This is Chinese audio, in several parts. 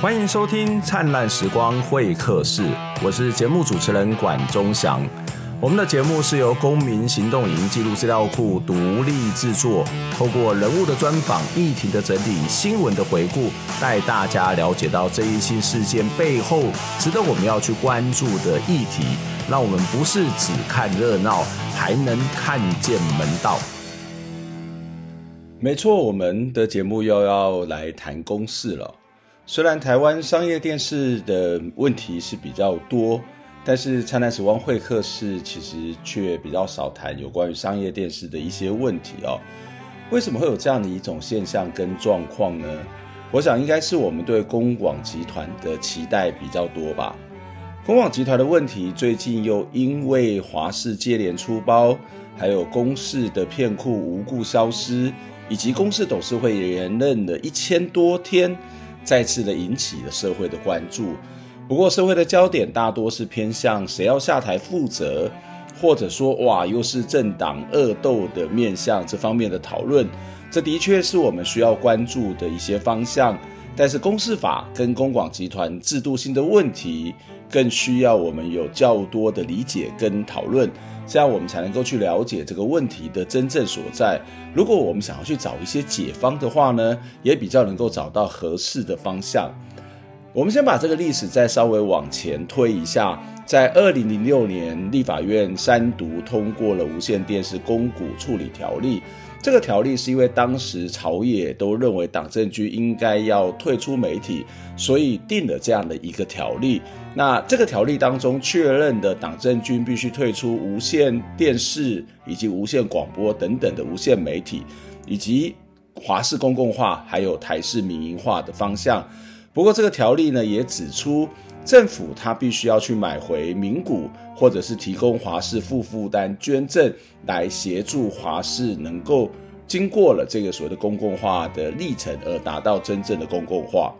欢迎收听《灿烂时光会客室》，我是节目主持人管中祥。我们的节目是由公民行动营记录资料库独立制作，透过人物的专访、议题的整理、新闻的回顾，带大家了解到这一新事件背后值得我们要去关注的议题，让我们不是只看热闹，还能看见门道。没错，我们的节目又要来谈公事了。虽然台湾商业电视的问题是比较多，但是灿烂时光会客室其实却比较少谈有关于商业电视的一些问题哦。为什么会有这样的一种现象跟状况呢？我想应该是我们对公广集团的期待比较多吧。公广集团的问题最近又因为华视接连出包，还有公视的片库无故消失，以及公视董事会连任了一千多天。再次的引起了社会的关注，不过社会的焦点大多是偏向谁要下台负责，或者说哇又是政党恶斗的面向这方面的讨论，这的确是我们需要关注的一些方向。但是公视法跟公广集团制度性的问题，更需要我们有较多的理解跟讨论。这样我们才能够去了解这个问题的真正所在。如果我们想要去找一些解方的话呢，也比较能够找到合适的方向。我们先把这个历史再稍微往前推一下，在二零零六年，立法院三读通过了无线电视公股处理条例。这个条例是因为当时朝野都认为党政军应该要退出媒体，所以定了这样的一个条例。那这个条例当中确认的党政军必须退出无线电视以及无线广播等等的无线媒体，以及华视公共化还有台视民营化的方向。不过这个条例呢也指出，政府他必须要去买回民股。或者是提供华视负负担捐赠来协助华视能够经过了这个所谓的公共化的历程而达到真正的公共化。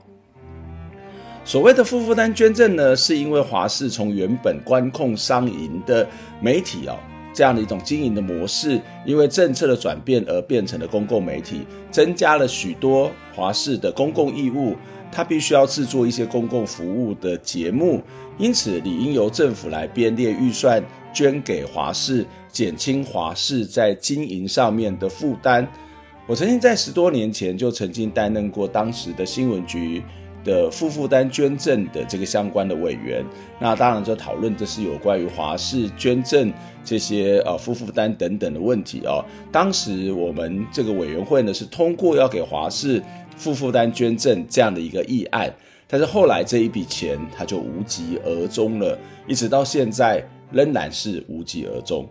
所谓的负负担捐赠呢，是因为华视从原本关控商营的媒体哦，这样的一种经营的模式，因为政策的转变而变成了公共媒体，增加了许多华视的公共义务。他必须要制作一些公共服务的节目，因此理应由政府来编列预算捐给华视，减轻华视在经营上面的负担。我曾经在十多年前就曾经担任过当时的新闻局的负负担捐赠的这个相关的委员，那当然就讨论的是有关于华视捐赠这些呃负负担等等的问题哦。当时我们这个委员会呢是通过要给华视。负负担捐赠这样的一个议案，但是后来这一笔钱它就无疾而终了，一直到现在仍然是无疾而终。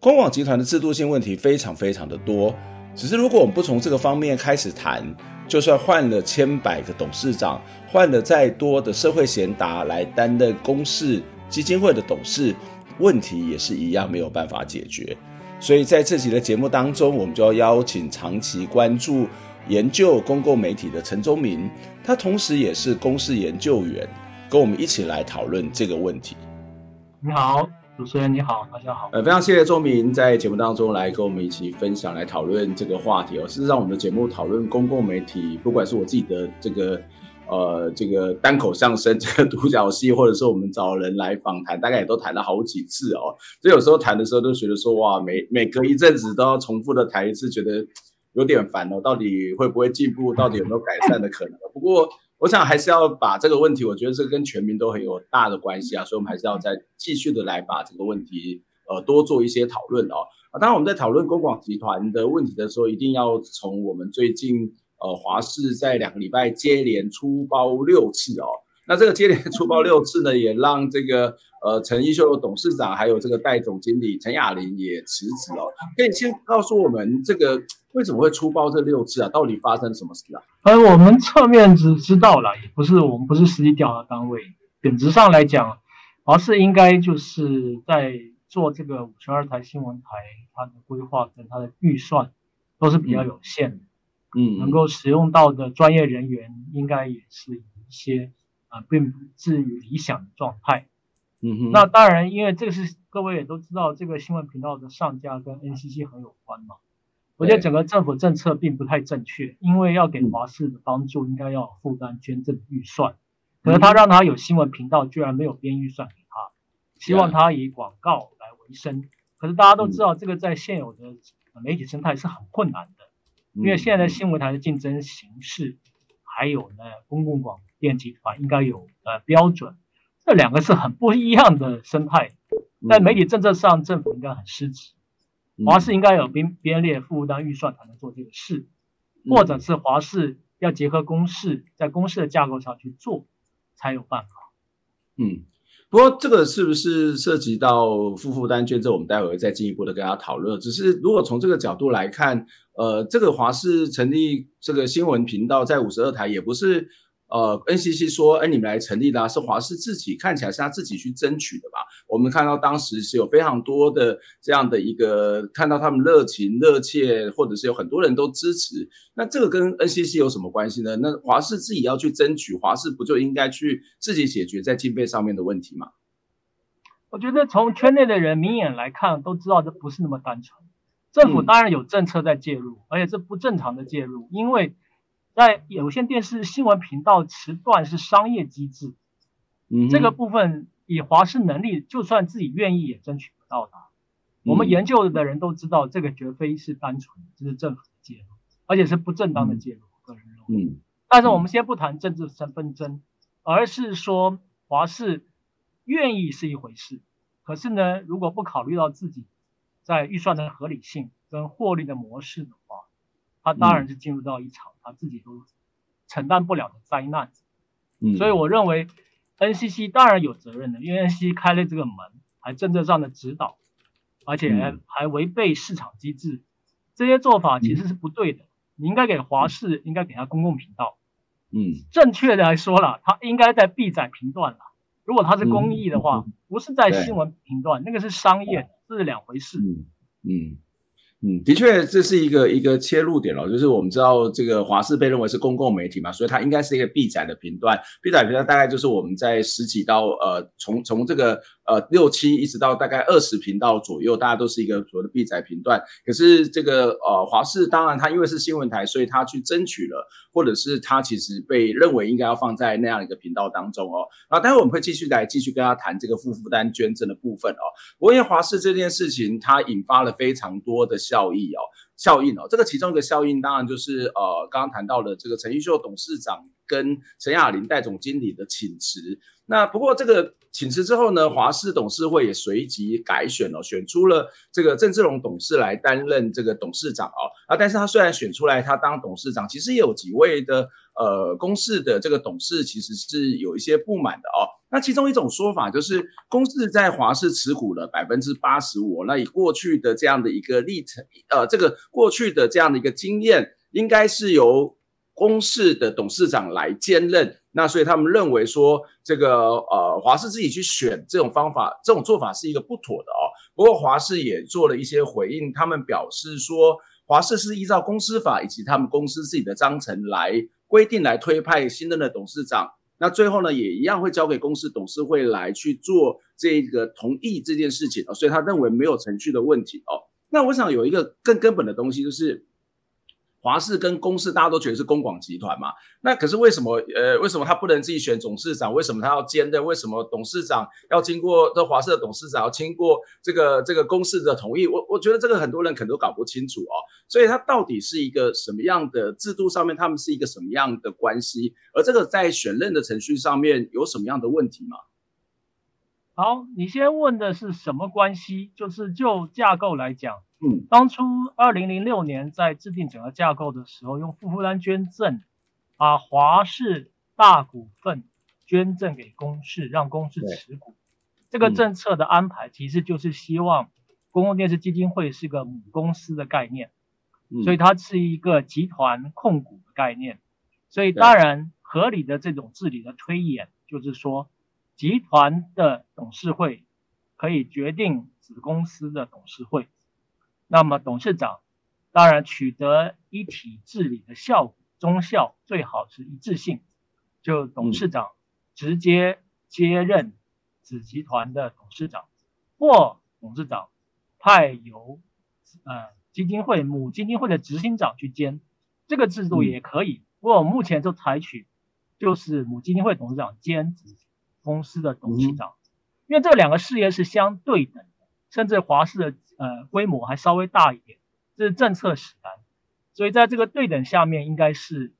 公网集团的制度性问题非常非常的多，只是如果我们不从这个方面开始谈，就算换了千百个董事长，换了再多的社会贤达来担任公视基金会的董事，问题也是一样没有办法解决。所以在这集的节目当中，我们就要邀请长期关注。研究公共媒体的陈忠明，他同时也是公视研究员，跟我们一起来讨论这个问题。你好，主持人你好，大家好。呃，非常谢谢宗明在节目当中来跟我们一起分享、来讨论这个话题哦。事实上，我们的节目讨论公共媒体，不管是我自己的这个呃这个单口相声、这个独角戏，或者说我们找人来访谈，大概也都谈了好几次哦。所以有时候谈的时候都觉得说，哇，每每隔一阵子都要重复的谈一次，觉得。有点烦哦，到底会不会进步？到底有没有改善的可能？不过，我想还是要把这个问题，我觉得这跟全民都很有大的关系啊，所以我们还是要再继续的来把这个问题，呃，多做一些讨论哦。啊，当然我们在讨论公广集团的问题的时候，一定要从我们最近呃华视在两个礼拜接连出包六次哦。那这个接连出包六次呢，也让这个呃陈一秀董事长还有这个代总经理陈雅玲也辞职了。可以先告诉我们这个为什么会出包这六次啊？到底发生什么事啊？呃，我们侧面只知道了，也不是我们不是实际调查单位。本质上来讲，华视应该就是在做这个五十二台新闻台，它的规划跟它的预算都是比较有限的。嗯，能够使用到的专业人员应该也是有一些。啊，并不至于理想的状态。嗯哼，那当然，因为这个是各位也都知道，这个新闻频道的上架跟 NCC 很有关嘛。我觉得整个政府政策并不太正确，因为要给华视的帮助，应该要负担捐赠预算。可是他让他有新闻频道，居然没有编预算给他，希望他以广告来维生。可是大家都知道，这个在现有的媒体生态是很困难的，因为现在的新闻台的竞争形式，还有呢，公共广电集团应该有呃标准，这两个是很不一样的生态。在媒体政策上，政府应该很失职。华视应该有编编列负担预算才能做这个事，或者是华视要结合公视，在公视的架构上去做，才有办法。嗯，不过这个是不是涉及到负负担捐赠？我们待会会再进一步的跟大家讨论。只是如果从这个角度来看，呃，这个华视成立这个新闻频道在五十二台，也不是。呃，NCC 说，哎，你们来成立的啊，是华视自己看起来是他自己去争取的吧？我们看到当时是有非常多的这样的一个，看到他们热情热切，或者是有很多人都支持。那这个跟 NCC 有什么关系呢？那华视自己要去争取，华视不就应该去自己解决在经费上面的问题吗？我觉得从圈内的人明眼来看，都知道这不是那么单纯。政府当然有政策在介入，嗯、而且这不正常的介入，因为。在有线电视新闻频道时段是商业机制，嗯，这个部分以华视能力，就算自己愿意也争取不到的。我们研究的人都知道，这个绝非是单纯的，这是政府的介入，而且是不正当的介入。个人认为，但是我们先不谈政治身份争，而是说华视愿意是一回事，可是呢，如果不考虑到自己在预算的合理性跟获利的模式的话。他当然是进入到一场他自己都承担不了的灾难，嗯，所以我认为 NCC 当然有责任的，因为 NCC 开了这个门，还政策上的指导，而且还还违背市场机制，这些做法其实是不对的。你应该给华视，应该给他公共频道，嗯，正确的来说了，他应该在 B 载频段了。如果他是公益的话，不是在新闻频段，那个是商业，这是两回事，嗯。嗯。嗯，的确，这是一个一个切入点咯，就是我们知道这个华视被认为是公共媒体嘛，所以它应该是一个 B 载的频段，，B 载频段大概就是我们在十几到呃，从从这个。呃，六七一直到大概二十频道左右，大家都是一个所谓的毕载频段。可是这个呃华视，当然它因为是新闻台，所以它去争取了，或者是它其实被认为应该要放在那样一个频道当中哦。那待会我们会继续来继续跟他谈这个负负担捐赠的部分哦。不过因为华视这件事情，它引发了非常多的效益哦，效应哦。这个其中一个效应，当然就是呃刚刚谈到的这个陈毓秀董事长跟陈雅玲代总经理的请辞。那不过这个。请辞之后呢，华视董事会也随即改选了，选出了这个郑志龙董事来担任这个董事长哦。啊，但是他虽然选出来他当董事长，其实也有几位的呃公司的这个董事其实是有一些不满的哦。那其中一种说法就是，公司在华视持股了百分之八十五，那以过去的这样的一个历程，呃，这个过去的这样的一个经验，应该是由公司的董事长来兼任。那所以他们认为说，这个呃华视自己去选这种方法，这种做法是一个不妥的哦。不过华视也做了一些回应，他们表示说，华视是依照公司法以及他们公司自己的章程来规定来推派新任的董事长。那最后呢，也一样会交给公司董事会来去做这个同意这件事情哦。所以他认为没有程序的问题哦。那我想有一个更根本的东西就是。华视跟公视，大家都觉得是公广集团嘛。那可是为什么？呃，为什么他不能自己选董事长？为什么他要兼任？为什么董事长要经过这华视的董事长要经过这个这个公司的同意？我我觉得这个很多人可能都搞不清楚哦。所以它到底是一个什么样的制度上面？他们是一个什么样的关系？而这个在选任的程序上面有什么样的问题吗？好，你先问的是什么关系？就是就架构来讲。嗯，当初二零零六年在制定整个架构的时候，用负负担捐赠，把华氏大股份捐赠给公视，让公视持股。这个政策的安排其实就是希望公共电视基金会是个母公司的概念，所以它是一个集团控股的概念。所以当然合理的这种治理的推演，就是说集团的董事会可以决定子公司的董事会。那么董事长当然取得一体治理的效果，中效最好是一致性，就董事长直接接任子集团的董事长，或董事长派由呃基金会母基金会的执行长去监，这个制度也可以。不过我目前就采取就是母基金会董事长兼公司的董事长，因为这两个事业是相对等的，甚至华视的呃规模还稍微大一点，这是政策使然。所以在这个对等下面，应该是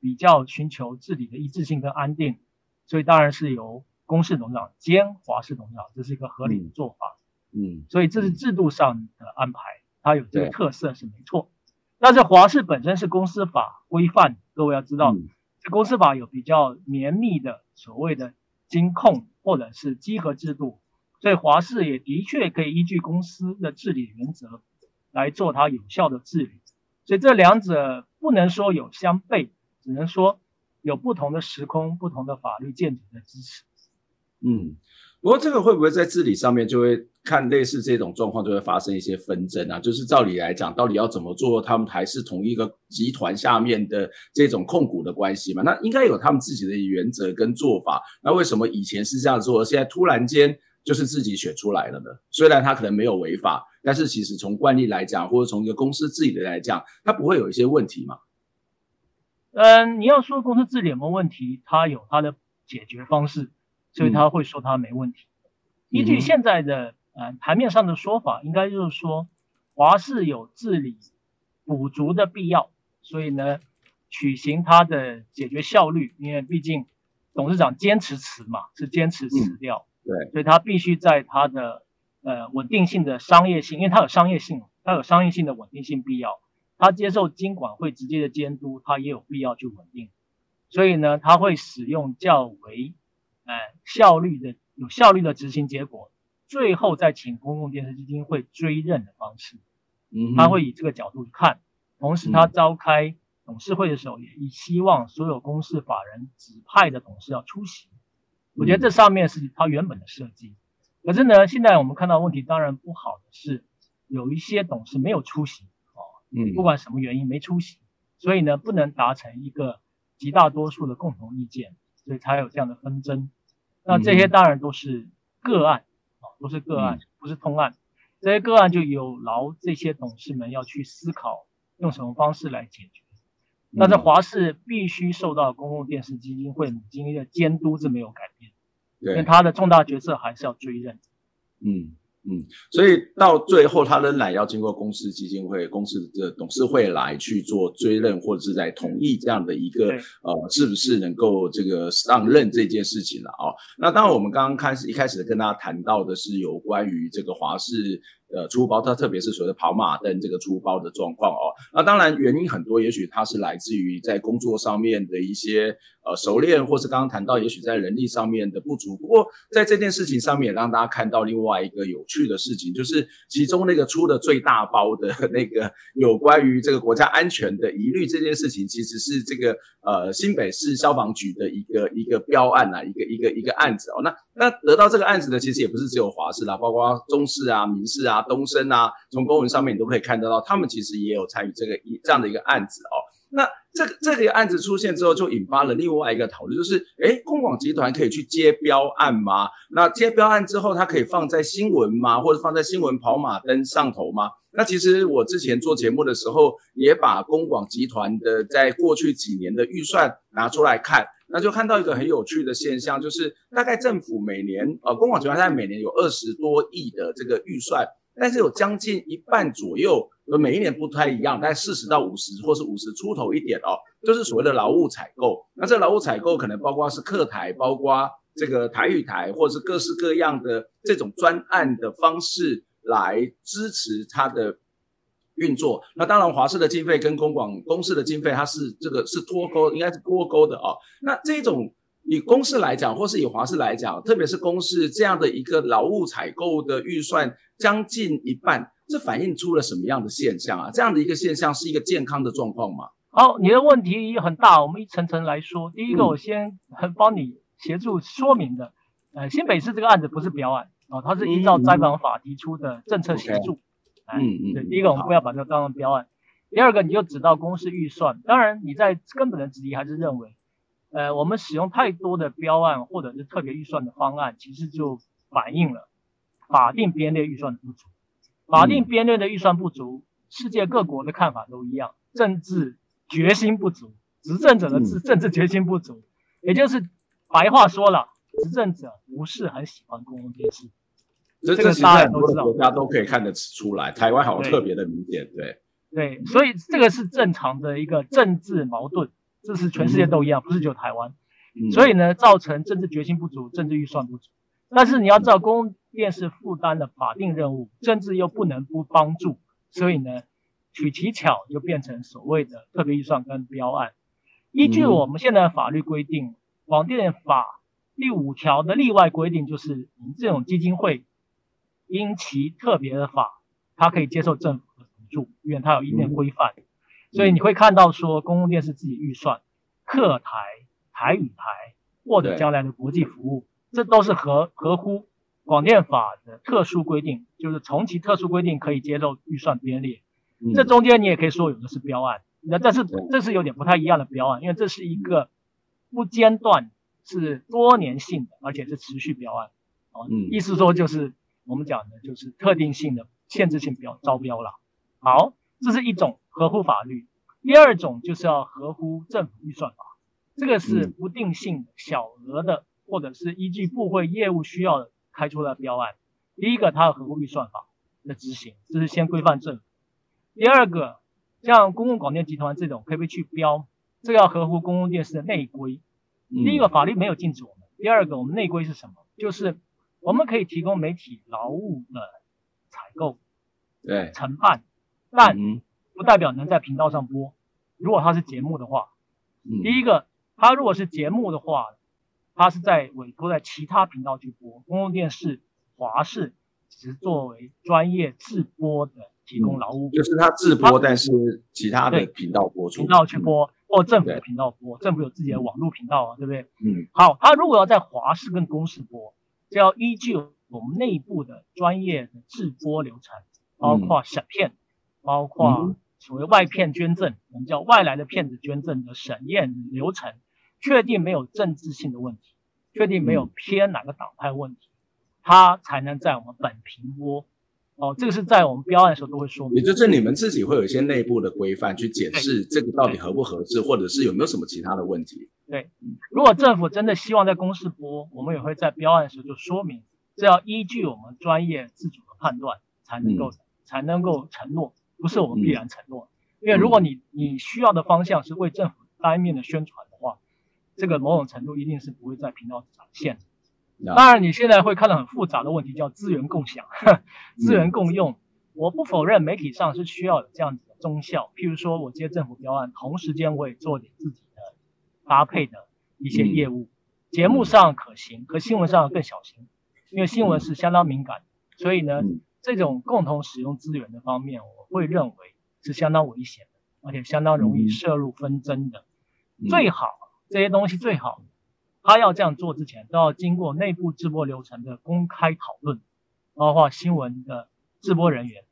比较寻求治理的一致性跟安定。所以当然是由公司董事长兼华视董事长，这是一个合理的做法。嗯，所以这是制度上的安排，它有这个特色是没错。但是华视本身是公司法规范，各位要知道，这公司法有比较绵密的所谓的金控或者是稽核制度，所以华视也的确可以依据公司的治理原则来做它有效的治理。所以这两者不能说有相悖，只能说有不同的时空、不同的法律建筑的支持。嗯。不过这个会不会在治理上面就会看类似这种状况就会发生一些纷争啊？就是照理来讲，到底要怎么做，他们还是同一个集团下面的这种控股的关系嘛？那应该有他们自己的原则跟做法。那为什么以前是这样做，现在突然间就是自己选出来了呢？虽然他可能没有违法，但是其实从惯例来讲，或者从一个公司治理的来讲，它不会有一些问题嘛？嗯，你要说公司治理有没有问题，它有它的解决方式。所以他会说他没问题。依据现在的呃台面上的说法，应该就是说华视有治理补足的必要，所以呢取行它的解决效率，因为毕竟董事长坚持辞嘛，是坚持辞掉，对，所以他必须在他的呃稳定性的商业性，因为他有商业性，他有商业性的稳定性必要，他接受金管会直接的监督，他也有必要去稳定，所以呢他会使用较为。呃，效率的有效率的执行结果，最后再请公共电视基金会追认的方式，嗯，他会以这个角度去看，同时他召开董事会的时候，也以希望所有公司法人指派的董事要出席。我觉得这上面是他原本的设计，可是呢，现在我们看到问题当然不好的是，有一些董事没有出席，哦，嗯，不管什么原因没出席，所以呢，不能达成一个极大多数的共同意见，所以才有这样的纷争。那这些当然都是个案啊，都是个案，不是通案。这些个案就有劳这些董事们要去思考用什么方式来解决。那在华视必须受到公共电视基金会母基金的监督，是没有改变，因为他的重大决策还是要追认。嗯。嗯，所以到最后，他仍然要经过公司基金会、公司的董事会来去做追认，或者是在同意这样的一个呃，是不是能够这个上任这件事情了啊、哦？那当然，我们刚刚开始一开始跟大家谈到的是有关于这个华氏。呃，出包，它特别是所谓的跑马灯这个出包的状况哦。那当然原因很多，也许它是来自于在工作上面的一些呃熟练，或是刚刚谈到，也许在人力上面的不足。不过在这件事情上面，也让大家看到另外一个有趣的事情，就是其中那个出的最大包的 那个有关于这个国家安全的疑虑这件事情，其实是这个呃新北市消防局的一个一个标案啊，一个一个一个案子哦。那那得到这个案子呢，其实也不是只有华视啦，包括中视啊、民视啊。东升啊，从公文上面你都可以看得到，他们其实也有参与这个一这样的一个案子哦。那这个这个案子出现之后，就引发了另外一个讨论，就是诶，公广集团可以去接标案吗？那接标案之后，它可以放在新闻吗？或者放在新闻跑马灯上头吗？那其实我之前做节目的时候，也把公广集团的在过去几年的预算拿出来看，那就看到一个很有趣的现象，就是大概政府每年呃，公广集团在每年有二十多亿的这个预算。但是有将近一半左右，每一年不太一样，大概四十到五十，或是五十出头一点哦，就是所谓的劳务采购。那这劳务采购可能包括是客台，包括这个台语台，或者是各式各样的这种专案的方式来支持它的运作。那当然，华视的经费跟公广公司的经费，它是这个是脱钩，应该是脱钩的哦。那这种。以公司来讲，或是以华视来讲，特别是公司这样的一个劳务采购的预算将近一半，这反映出了什么样的现象啊？这样的一个现象是一个健康的状况吗？好，你的问题很大，我们一层层来说。第一个，我先很帮你协助说明的，嗯、呃，新北市这个案子不是表案啊，它是依照灾防法提出的政策协助。嗯嗯。对，第一个我们不要把这个当成标案。第二个，你就只到公司预算，当然你在根本的质疑还是认为。呃，我们使用太多的标案或者是特别预算的方案，其实就反映了法定编列预算的不足。法定编列的预算不足，世界各国的看法都一样，政治决心不足，执政者的治政治决心不足，也就是白话说了，执政者不是很喜欢公共电视。这个大家都知道，国家都可以看得出来，台湾好像特别的明显，对对，所以这个是正常的一个政治矛盾，这是全世界都一样，不是只有台湾。所以呢，造成政治决心不足，政治预算不足。但是你要知道，公共电视负担的法定任务，政治又不能不帮助，所以呢，取其巧就变成所谓的特别预算跟标案。依据我们现在的法律规定，广电法第五条的例外规定就是，你这种基金会因其特别的法，它可以接受政府的补助，因为它有一定的规范。所以你会看到说，公共电视自己预算，客台。台语台或者将来的国际服务，这都是合合乎广电法的特殊规定，就是从其特殊规定可以接受预算编列。这中间你也可以说有的是标案，那这是这是有点不太一样的标案，因为这是一个不间断、是多年性的，而且是持续标案。哦，意思说就是我们讲的就是特定性的限制性标招标了。好，这是一种合乎法律，第二种就是要合乎政府预算法。这个是不定性、小额的，或者是依据部会业务需要的开出的标案。第一个，它要合乎预算法的执行，这是先规范政府。第二个，像公共广电集团这种可不可以去标，这个要合乎公共电视的内规。第一个，法律没有禁止我们；第二个，我们内规是什么？就是我们可以提供媒体劳务的采购、对承办，但不代表能在频道上播。如果它是节目的话，第一个。它如果是节目的话，它是在委托在其他频道去播。公共电视华视只是作为专业制播的提供劳务，就是它制播，但是其他的频道播出，频道去播，或政府的频道播，政府有自己的网络频道啊，对不对？嗯。好，他如果要在华视跟公视播，就要依据我们内部的专业的制播流程，包括审片，包括所谓外片捐赠，我们叫外来的骗子捐赠的审验流程。确定没有政治性的问题，确定没有偏哪个党派问题，它才能在我们本频播。哦，这个是在我们标案的时候都会说明。也就是你们自己会有一些内部的规范去检视这个到底合不合适，或者是有没有什么其他的问题。对，如果政府真的希望在公示播，我们也会在标案的时候就说明，这要依据我们专业自主的判断才能够、嗯、才能够承诺，不是我们必然承诺。嗯、因为如果你你需要的方向是为政府单面的宣传的话。这个某种程度一定是不会在频道展现的。当然，你现在会看到很复杂的问题，叫资源共享、资源共用。我不否认媒体上是需要有这样子的忠效，譬如说我接政府标案，同时间我也做点自己的搭配的一些业务，节目上可行，可新闻上更小心，因为新闻是相当敏感，所以呢，这种共同使用资源的方面，我会认为是相当危险的，而且相当容易涉入纷争的，最好。这些东西最好，他要这样做之前，都要经过内部直播流程的公开讨论，包括新闻的直播人员、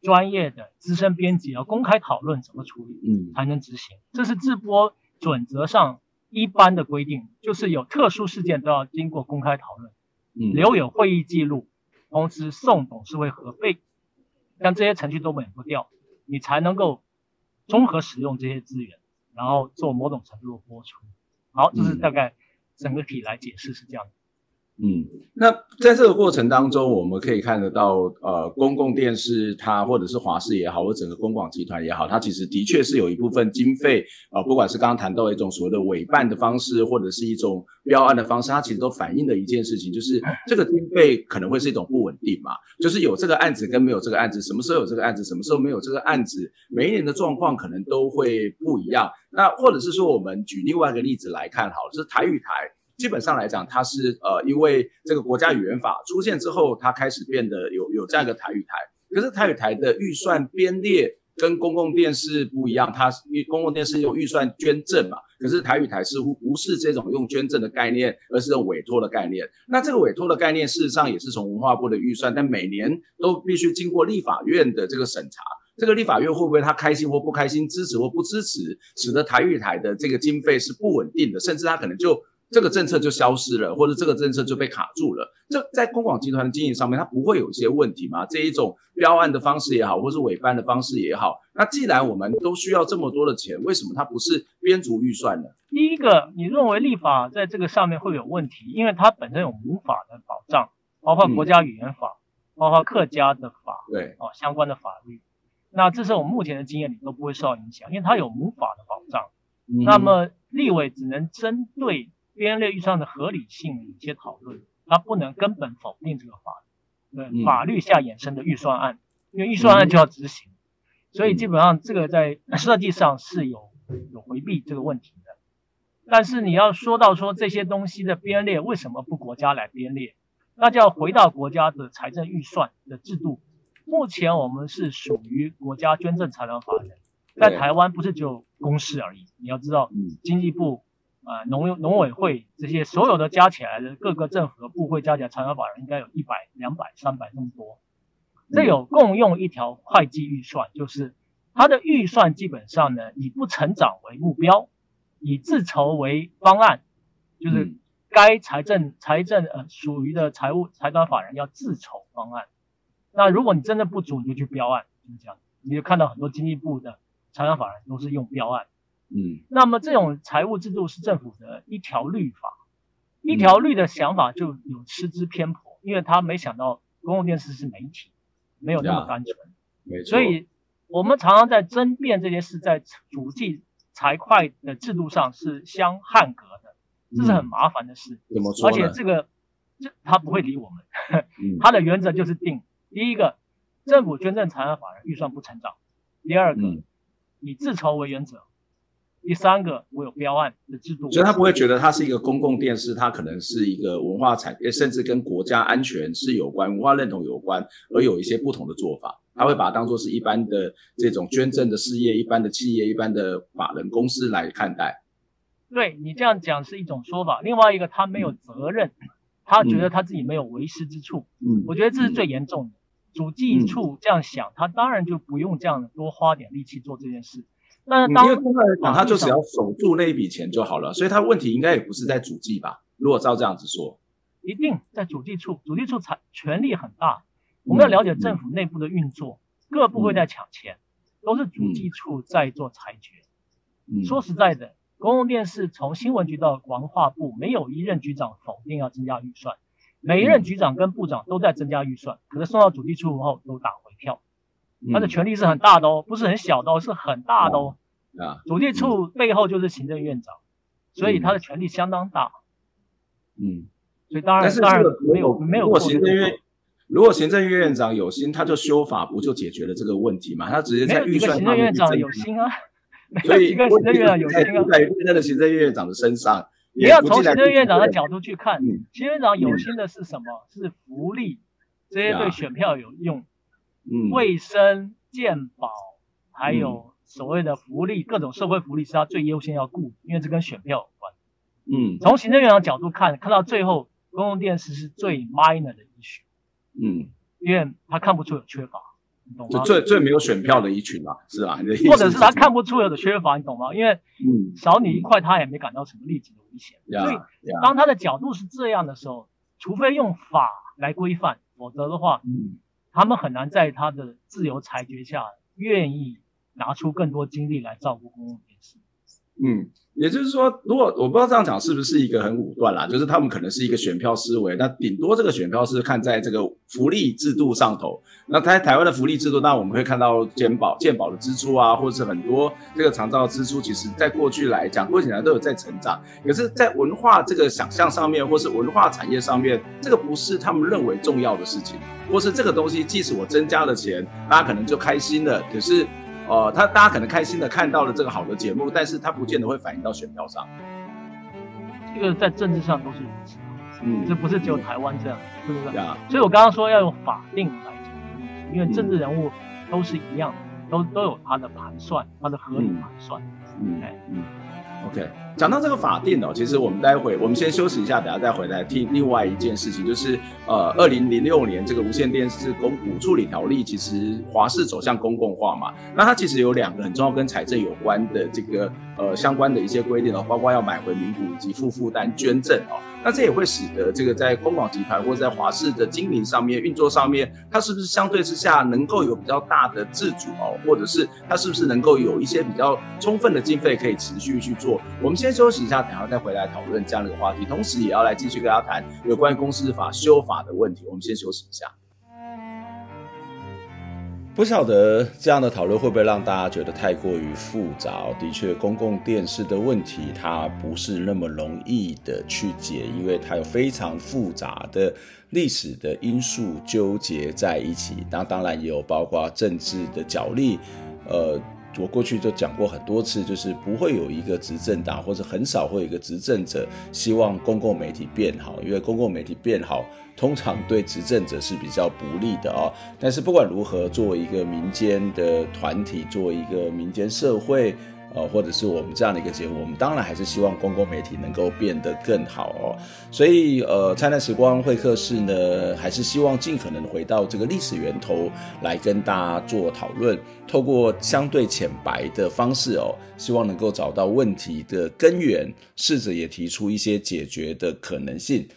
专业的资深编辑要公开讨论怎么处理，嗯，才能执行。这是制播准则上一般的规定，就是有特殊事件都要经过公开讨论，嗯，留有会议记录，同时送董事会核备，让这些程序都免不掉，你才能够综合使用这些资源。然后做某种程度的播出，好，这是大概整个体来解释是这样。嗯，那在这个过程当中，我们可以看得到，呃，公共电视它或者是华视也好，或者整个公广集团也好，它其实的确是有一部分经费，呃，不管是刚刚谈到的一种所谓的委办的方式，或者是一种标案的方式，它其实都反映了一件事情，就是这个经费可能会是一种不稳定嘛，就是有这个案子跟没有这个案子，什么时候有这个案子，什么时候没有这个案子，每一年的状况可能都会不一样。那或者是说，我们举另外一个例子来看，好了，就是台语台。基本上来讲，它是呃，因为这个国家语言法出现之后，它开始变得有有这样一个台语台。可是台语台的预算编列跟公共电视不一样，它是公共电视用预算捐赠嘛，可是台语台似乎不是这种用捐赠的概念，而是用委托的概念。那这个委托的概念事实上也是从文化部的预算，但每年都必须经过立法院的这个审查。这个立法院会不会他开心或不开心，支持或不支持，使得台语台的这个经费是不稳定的，甚至他可能就。这个政策就消失了，或者这个政策就被卡住了。这在公广集团的经营上面，它不会有一些问题吗？这一种标案的方式也好，或是委办的方式也好，那既然我们都需要这么多的钱，为什么它不是编足预算呢？第一个，你认为立法在这个上面会有问题，因为它本身有母法的保障，包括国家语言法，嗯、包括客家的法，对，哦，相关的法律。那这是我们目前的经验里都不会受到影响，因为它有母法的保障。嗯、那么立委只能针对编列预算的合理性有一些讨论，它不能根本否定这个法律，对法律下衍生的预算案，因为预算案就要执行，所以基本上这个在设计上是有有回避这个问题的。但是你要说到说这些东西的编列为什么不国家来编列，那就要回到国家的财政预算的制度。目前我们是属于国家捐赠财产法人，在台湾不是只有公司而已。你要知道，经济部、啊农农委会这些所有的加起来的各个政府的部会加起来，财团法人应该有一百、两百、三百这么多。这有共用一条会计预算，就是它的预算基本上呢，以不成长为目标，以自筹为方案，就是该财政财政呃属于的财务财团法人要自筹方案。那如果你真的不足，你就去标案，就是这样。你就看到很多经济部的财团法人都是用标案。嗯，那么这种财务制度是政府的一条律法，一条律的想法就有失之偏颇，因为他没想到公共电视是媒体，没有那么单纯。没错。所以我们常常在争辩这些事，在主计财会的制度上是相汉格的，这是很麻烦的事。怎么说？而且这个这他不会理我们，他的原则就是定。第一个，政府捐赠财产法人预算不成长；第二个，嗯、以自筹为原则；第三个，我有标案的制度。所以他不会觉得它是一个公共电视，它可能是一个文化产业，甚至跟国家安全是有关、文化认同有关，而有一些不同的做法。他会把它当做是一般的这种捐赠的事业、一般的企业、一般的法人公司来看待。对，你这样讲是一种说法，另外一个他没有责任，嗯、他觉得他自己没有为师之处。嗯，我觉得这是最严重的。嗯主计处这样想，嗯、他当然就不用这样多花点力气做这件事。但是当，因为他就只要守住那一笔钱就好了，所以他问题应该也不是在主计吧？如果照这样子说，一定在主计处，主计处财权力很大。我们要了解政府内部的运作，嗯、各部会在抢钱，嗯、都是主计处在做裁决。嗯、说实在的，公共电视从新闻局到文化部，没有一任局长否定要增加预算。每一任局长跟部长都在增加预算，可是送到主计处后都打回票，他的权力是很大的哦，不是很小的哦，是很大的哦。啊，主计处背后就是行政院长，所以他的权力相当大。嗯，所以当然，当然没有没有。如果行政院如果行政院院长有心，他就修法，不就解决了这个问题嘛？他直接在预算。行政院长有心啊，所以一个行政院长有心啊，在现在的行政院长的身上。你要从行政院长的角度去看，行政院长有心的是什么？是福利，这些对选票有用。嗯，卫生、健保，还有所谓的福利，各种社会福利是他最优先要顾，因为这跟选票有关。嗯，从行政院长角度看，看到最后，公共电视是最 minor 的一群。嗯，因为他看不出有缺乏。懂吗最最没有选票的一群嘛，是吧？或者是他看不出有的缺乏，你懂吗？因为嗯，少你一块，他也没感到什么立即的危险。嗯、所以当他的角度是这样的时候，除非用法来规范，否则的话，嗯，他们很难在他的自由裁决下，愿意拿出更多精力来照顾公共电视。嗯。也就是说，如果我不知道这样讲是不是一个很武断啦，就是他们可能是一个选票思维，那顶多这个选票是看在这个福利制度上头。那台台湾的福利制度，当然我们会看到健保、健保的支出啊，或者是很多这个长照支出，其实在过去来讲，过去来都有在成长。可是，在文化这个想象上面，或是文化产业上面，这个不是他们认为重要的事情，或是这个东西，即使我增加了钱，大家可能就开心了，可是。哦、呃，他大家可能开心的看到了这个好的节目，但是他不见得会反映到选票上。这个在政治上都是如此，嗯，这不是只有台湾这样，是不是？所以我刚刚说要用法定来讲，因为政治人物都是一样的，都都有他的盘算，他的合理盘算。嗯，哎嗯，OK。讲到这个法定哦，其实我们待会我们先休息一下，等下再回来听另外一件事情，就是呃，二零零六年这个无线电视公股处理条例，其实华视走向公共化嘛，那它其实有两个很重要跟财政有关的这个呃相关的一些规定哦，包括要买回名股以及负负担捐赠哦。那这也会使得这个在公广集团或者在华视的经营上面、运作上面，它是不是相对之下能够有比较大的自主哦，或者是它是不是能够有一些比较充分的经费可以持续去做？我们先休息一下，等下再回来讨论这样的一个话题，同时也要来继续跟大家谈有关于公司法修法的问题。我们先休息一下。不晓得这样的讨论会不会让大家觉得太过于复杂？的确，公共电视的问题它不是那么容易的去解，因为它有非常复杂的历史的因素纠结在一起。那当然也有包括政治的角力，呃。我过去就讲过很多次，就是不会有一个执政党，或者很少会有一个执政者希望公共媒体变好，因为公共媒体变好，通常对执政者是比较不利的啊。但是不管如何，作为一个民间的团体，作为一个民间社会。呃，或者是我们这样的一个节目，我们当然还是希望公共媒体能够变得更好哦。所以，呃，灿烂时光会客室呢，还是希望尽可能回到这个历史源头来跟大家做讨论，透过相对浅白的方式哦，希望能够找到问题的根源，试着也提出一些解决的可能性。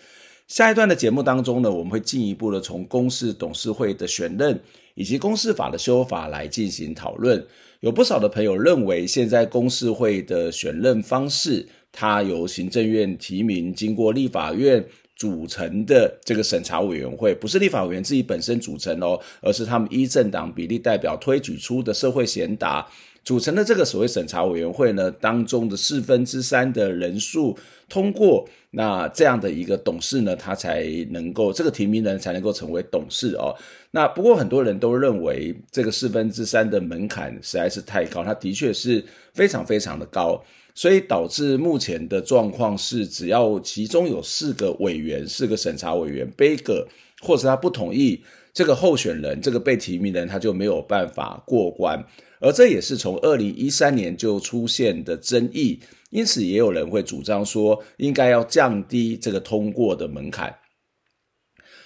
下一段的节目当中呢，我们会进一步的从公司董事会的选任以及公司法的修法来进行讨论。有不少的朋友认为，现在公示会的选任方式，它由行政院提名，经过立法院组成的这个审查委员会，不是立法委员自己本身组成哦，而是他们一政党比例代表推举出的社会贤达组成的这个所谓审查委员会呢，当中的四分之三的人数通过，那这样的一个董事呢，他才能够这个提名人才能够成为董事哦。那不过很多人都认为这个四分之三的门槛实在是太高，它的确是非常非常的高，所以导致目前的状况是，只要其中有四个委员，四个审查委员背个，或者他不同意这个候选人，这个被提名人他就没有办法过关，而这也是从二零一三年就出现的争议，因此也有人会主张说，应该要降低这个通过的门槛。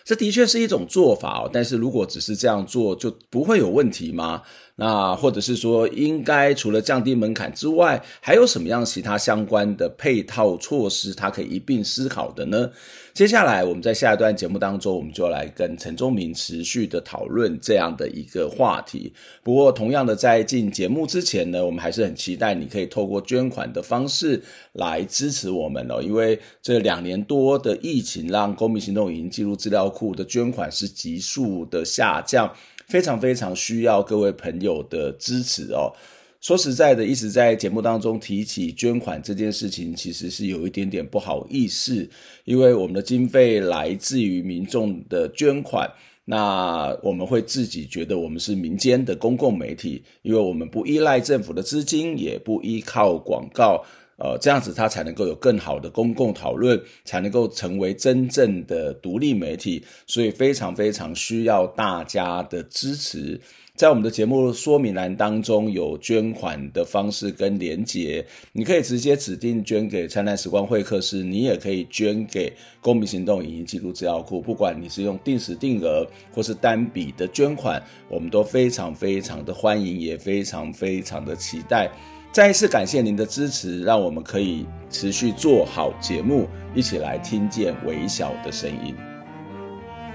这的确是一种做法哦，但是如果只是这样做，就不会有问题吗？那或者是说，应该除了降低门槛之外，还有什么样其他相关的配套措施，它可以一并思考的呢？接下来我们在下一段节目当中，我们就来跟陈忠明持续的讨论这样的一个话题。不过，同样的，在进节目之前呢，我们还是很期待你可以透过捐款的方式来支持我们哦，因为这两年多的疫情，让公民行动已经记录资料库的捐款是急速的下降。非常非常需要各位朋友的支持哦。说实在的，一直在节目当中提起捐款这件事情，其实是有一点点不好意思，因为我们的经费来自于民众的捐款，那我们会自己觉得我们是民间的公共媒体，因为我们不依赖政府的资金，也不依靠广告。呃，这样子它才能够有更好的公共讨论，才能够成为真正的独立媒体，所以非常非常需要大家的支持。在我们的节目说明栏当中有捐款的方式跟连结，你可以直接指定捐给灿烂时光会客室，你也可以捐给公民行动影音记录资料库。不管你是用定时定额或是单笔的捐款，我们都非常非常的欢迎，也非常非常的期待。再一次感谢您的支持，让我们可以持续做好节目，一起来听见微小的声音。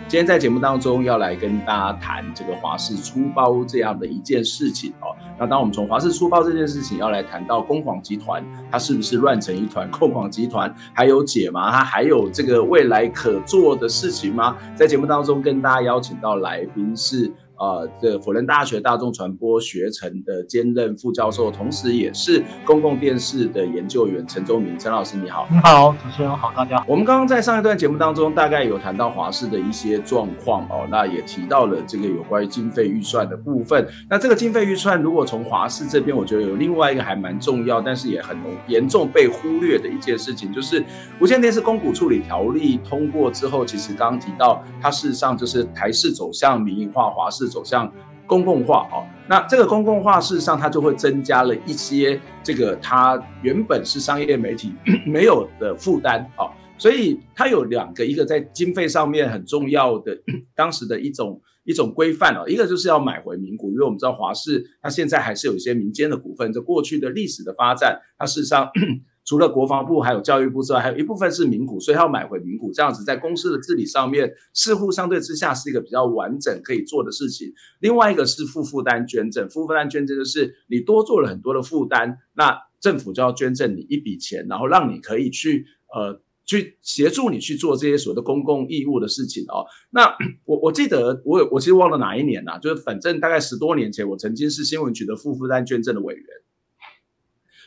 今天在节目当中要来跟大家谈这个华视出包这样的一件事情哦。那当我们从华视出包这件事情要来谈到工广集团，它是不是乱成一团？公广集团还有解吗？它还有这个未来可做的事情吗？在节目当中跟大家邀请到来宾是。呃，这辅仁大学大众传播学程的兼任副教授，同时也是公共电视的研究员陈宗明，陈老师你好。你好，主持人好，大家好。我们刚刚在上一段节目当中，大概有谈到华视的一些状况哦，那也提到了这个有关于经费预算的部分。那这个经费预算，如果从华视这边，我觉得有另外一个还蛮重要，但是也很严重被忽略的一件事情，就是无线电视公股处理条例通过之后，其实刚刚提到它事实上就是台视走向民营化，华视。走向公共化哦。那这个公共化事实上它就会增加了一些这个它原本是商业媒体 没有的负担哦。所以它有两个，一个在经费上面很重要的 当时的一种一种规范哦，一个就是要买回名股，因为我们知道华视它现在还是有一些民间的股份，这过去的历史的发展，它事实上 除了国防部还有教育部之外，还有一部分是名股，所以它要买回名股，这样子在公司的治理上面似乎相对之下是一个比较完整可以做的事情。另外一个是负负担捐赠，负负担捐赠就是你多做了很多的负担，那政府就要捐赠你一笔钱，然后让你可以去呃。去协助你去做这些所谓的公共义务的事情哦。那我我记得我我其实忘了哪一年呐、啊，就是反正大概十多年前，我曾经是新闻局的负负担捐赠的委员。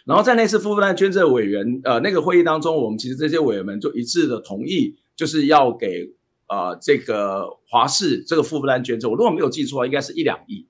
然后在那次负负担捐赠委员呃那个会议当中，我们其实这些委员们就一致的同意，就是要给呃这个华氏这个负负担捐赠。我如果没有记错，应该是一两亿。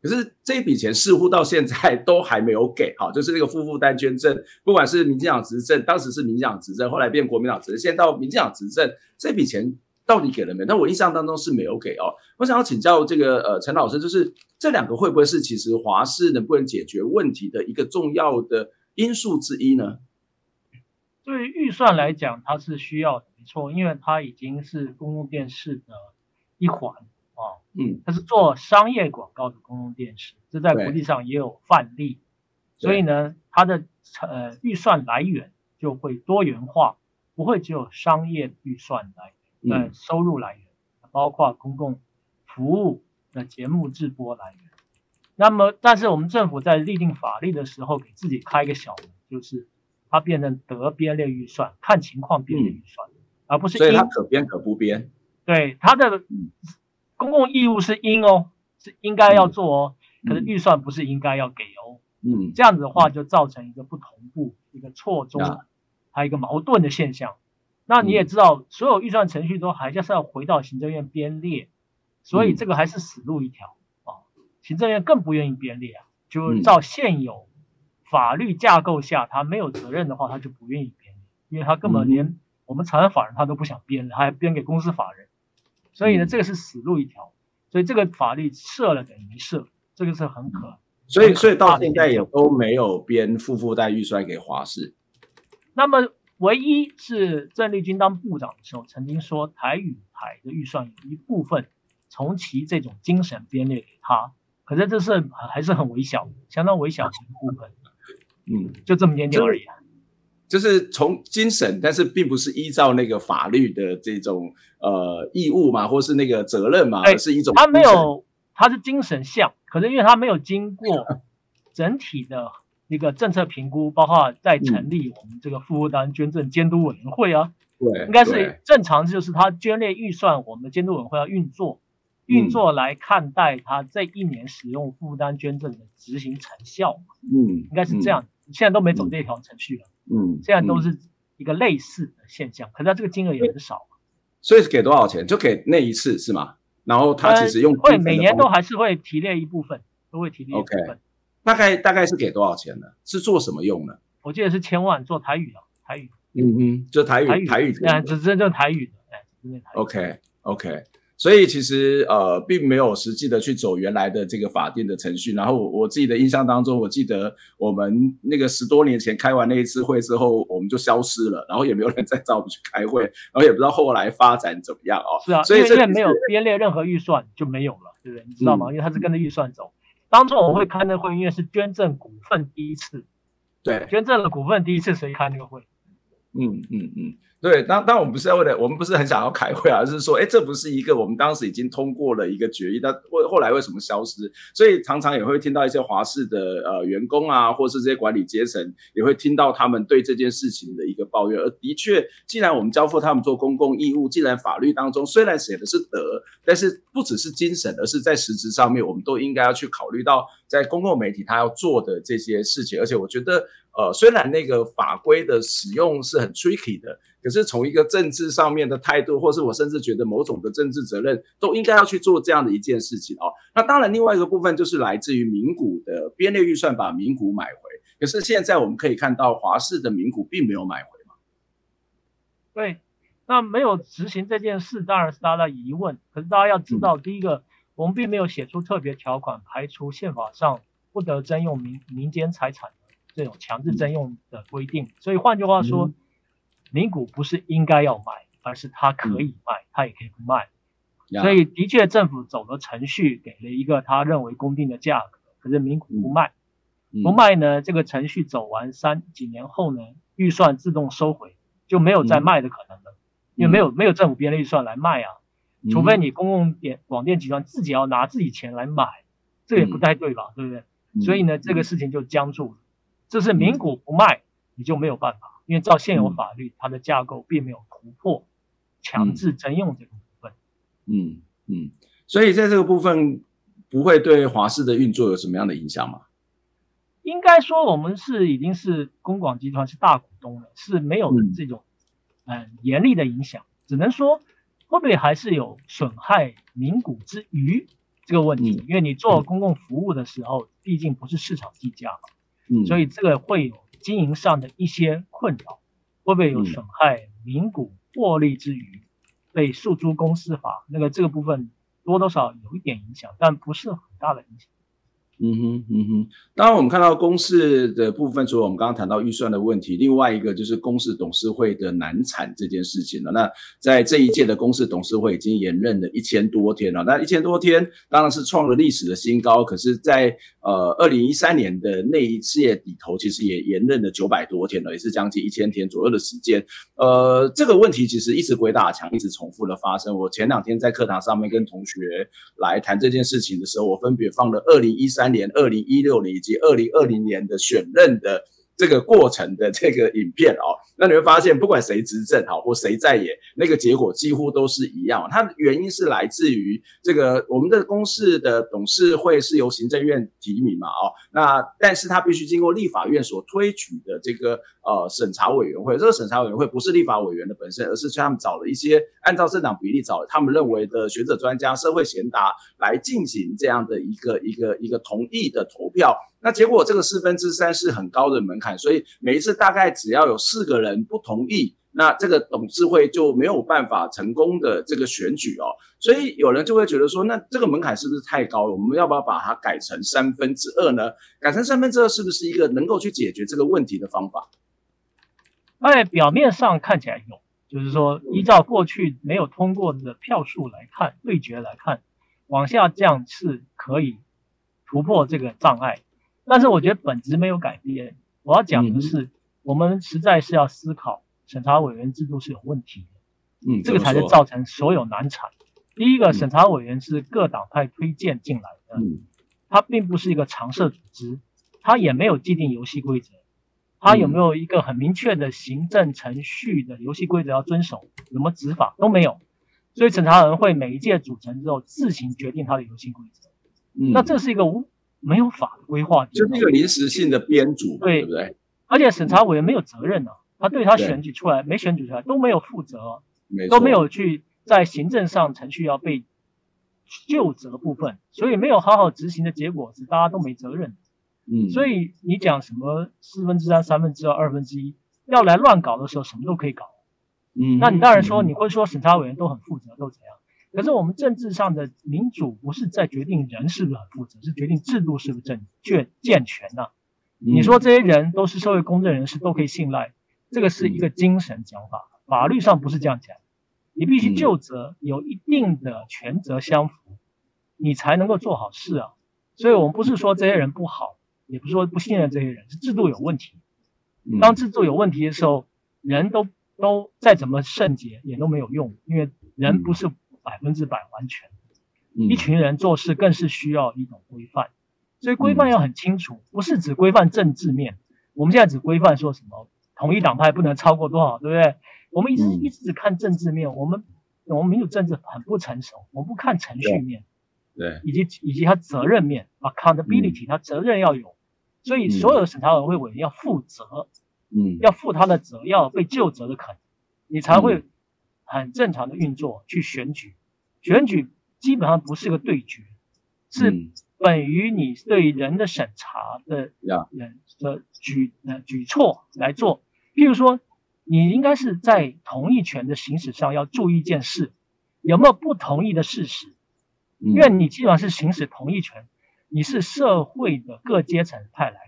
可是这笔钱似乎到现在 都还没有给，哈，就是那个负负担捐赠，不管是民进党执政，当时是民进党执政，后来变国民党执政，现在到民进党执政，这笔钱到底给了没有？那我印象当中是没有给哦。我想要请教这个呃陈老师，就是这两个会不会是其实华视能不能解决问题的一个重要的因素之一呢？对于预算来讲，它是需要的，没错，因为它已经是公共电视的一环。啊，嗯，它是做商业广告的公共电视，这在国际上也有范例，所以呢，它的呃预算来源就会多元化，不会只有商业预算来源，呃收入来源，包括公共服务的节目制播来源。那么，但是我们政府在立定法律的时候，给自己开一个小门，就是它变成得编列预算，看情况编列预算，嗯、而不是所以它可编可不编。对它的。嗯公共义务是应哦，是应该要做哦，嗯、可是预算不是应该要给哦。嗯，这样子的话就造成一个不同步、一个错综，嗯、还有一个矛盾的现象。那你也知道，所有预算程序都还是要回到行政院编列，所以这个还是死路一条啊。行政院更不愿意编列啊，就照现有法律架构下，他没有责任的话，他就不愿意编列，因为他根本连我们财产法人他都不想编了，他还编给公司法人。所以呢，这个是死路一条，所以这个法律设了等于没设，这个是很可。所以，所以到现在也都没有编负负担预算给华视。那么，唯一是郑丽君当部长的时候，曾经说台语台的预算有一部分从其这种精神编列给他，可是这是还是很微小，相当微小的一部分。嗯，就这么点点而已。就是从精神，但是并不是依照那个法律的这种呃义务嘛，或是那个责任嘛，而是一种他没有，他是精神项，可是因为他没有经过 整体的一个政策评估，包括在成立我们这个负负担捐赠监督委员会啊，对，应该是正常，就是他捐列预算，我们的监督委员会要运作，运作来看待他这一年使用负负担捐赠的执行成效，嗯，应该是这样，现在都没走这条程序了。嗯，现在都是一个类似的现象，嗯、可是它这个金额也很少，所以是给多少钱？就给那一次是吗？然后他其实用会每年都还是会提列一部分，都会提列一部分。大概大概是给多少钱呢？是做什么用呢？我记得是千万做台语的，台语。嗯嗯，就台语台语，嗯，只真正台语的，哎，只是台语。OK OK。所以其实呃，并没有实际的去走原来的这个法定的程序。然后我我自己的印象当中，我记得我们那个十多年前开完那一次会之后，我们就消失了，然后也没有人再找我们去开会，然后也不知道后来发展怎么样哦。是啊，所以现在没有编列任何预算就没有了，对不对？你知道吗？嗯、因为它是跟着预算走。当初我会开那个会，因为是捐赠股份第一次，对，捐赠了股份第一次，所以开那个会。嗯嗯嗯。对，当当我们不是要为了，我们不是很想要开会啊，而是说，哎，这不是一个我们当时已经通过了一个决议，但后后来为什么消失？所以常常也会听到一些华视的呃员工啊，或是这些管理阶层，也会听到他们对这件事情的一个抱怨。而的确，既然我们交付他们做公共义务，既然法律当中虽然写的是德，但是不只是精神，而是在实质上面，我们都应该要去考虑到在公共媒体他要做的这些事情。而且我觉得，呃，虽然那个法规的使用是很 tricky 的。可是从一个政治上面的态度，或是我甚至觉得某种的政治责任，都应该要去做这样的一件事情哦。那当然，另外一个部分就是来自于民股的编列预算，把民股买回。可是现在我们可以看到，华视的民股并没有买回嘛。对，那没有执行这件事，当然是大家的疑问。可是大家要知道，第一个，我们并没有写出特别条款排除宪法上不得征用民民间财产的这种强制征用的规定。所以换句话说，名股不是应该要买，而是它可以卖，它也可以不卖。所以的确，政府走了程序，给了一个他认为公定的价格，可是名股不卖，不卖呢，这个程序走完三几年后呢，预算自动收回，就没有再卖的可能了，因为没有没有政府编的预算来卖啊。除非你公共电广电集团自己要拿自己钱来买，这也不太对吧？对不对？所以呢，这个事情就僵住了。这是名股不卖，你就没有办法，因为照现有法律，它的架构并没有突破强制征用这个部分。嗯嗯，所以在这个部分不会对华视的运作有什么样的影响吗？应该说，我们是已经是公广集团是大股东了，是没有这种嗯严厉的影响，只能说。会不会还是有损害民股之余这个问题？因为你做公共服务的时候，毕竟不是市场计价嘛，所以这个会有经营上的一些困扰。会不会有损害名股获利之余？被诉诸公司法，那个这个部分多多少有一点影响，但不是很大的影响。嗯哼，嗯哼。当然，我们看到公视的部分，除了我们刚刚谈到预算的问题，另外一个就是公司董事会的难产这件事情了。那在这一届的公司董事会已经延任了一千多天了，那一千多天当然是创了历史的新高。可是在，在呃二零一三年的那一届里头，其实也延任了九百多天了，也是将近一千天左右的时间。呃，这个问题其实一直鬼打墙，一直重复的发生。我前两天在课堂上面跟同学来谈这件事情的时候，我分别放了二零一三年、二零一六年以及二零二零年的选任的这个过程的这个影片哦，那你会发现，不管谁执政好或谁在野，那个结果几乎都是一样。它的原因是来自于这个我们的公司的董事会是由行政院提名嘛，哦，那但是它必须经过立法院所推举的这个呃审查委员会，这个审查委员会不是立法委员的本身，而是他们找了一些按照政党比例找他们认为的学者专家、社会贤达来进行这样的一个一个一个同意的投票。那结果这个四分之三是很高的门槛，所以每一次大概只要有四个人不同意，那这个董事会就没有办法成功的这个选举哦。所以有人就会觉得说，那这个门槛是不是太高了？我们要不要把它改成三分之二呢？改成三分之二是不是一个能够去解决这个问题的方法？哎，表面上看起来有，就是说依照过去没有通过的票数来看，对决来看，往下降是可以突破这个障碍。但是我觉得本质没有改变。我要讲的是，我们实在是要思考审查委员制度是有问题的。嗯，这个才是造成所有难产。第一个，审查委员是各党派推荐进来的，它并不是一个常设组织，它也没有既定游戏规则，它有没有一个很明确的行政程序的游戏规则要遵守，什么执法都没有。所以审查委员会每一届组成之后自行决定它的游戏规则。嗯，那这是一个无。没有法规划，就是一个临时性的编组，对，对不对？而且审查委员没有责任呢、啊，他对他选举出来没选举出来都没有负责，没都没有去在行政上程序要被就责部分，所以没有好好执行的结果是大家都没责任。嗯，所以你讲什么四分之三、三分之二、二分之一要来乱搞的时候，什么都可以搞。嗯，那你当然说你会说审查委员都很负责，都怎样？可是我们政治上的民主不是在决定人是不是很负责，是决定制度是不是正确健全呐、啊？你说这些人都是社会公正人士，都可以信赖，这个是一个精神讲法，法律上不是这样讲。你必须就责，有一定的权责相符，你才能够做好事啊。所以我们不是说这些人不好，也不是说不信任这些人，是制度有问题。当制度有问题的时候，人都都再怎么圣洁也都没有用，因为人不是。百分之百完全，一群人做事更是需要一种规范，所以规范要很清楚，不是只规范政治面。我们现在只规范说什么统一党派不能超过多少，对不对？我们一直一直只看政治面，我们我们民主政治很不成熟，我们不看程序面，对，以及以及他责任面，accountability，他责任要有，所以所有的审查委员会委员要负责，嗯，要负他的责，要被就责的可能，你才会。很正常的运作去选举，选举基本上不是个对决，是本于你对人的审查的人的举呃举措来做。譬如说，你应该是在同意权的行使上要注意一件事，有没有不同意的事实？因为你基本上是行使同意权，你是社会的各阶层派来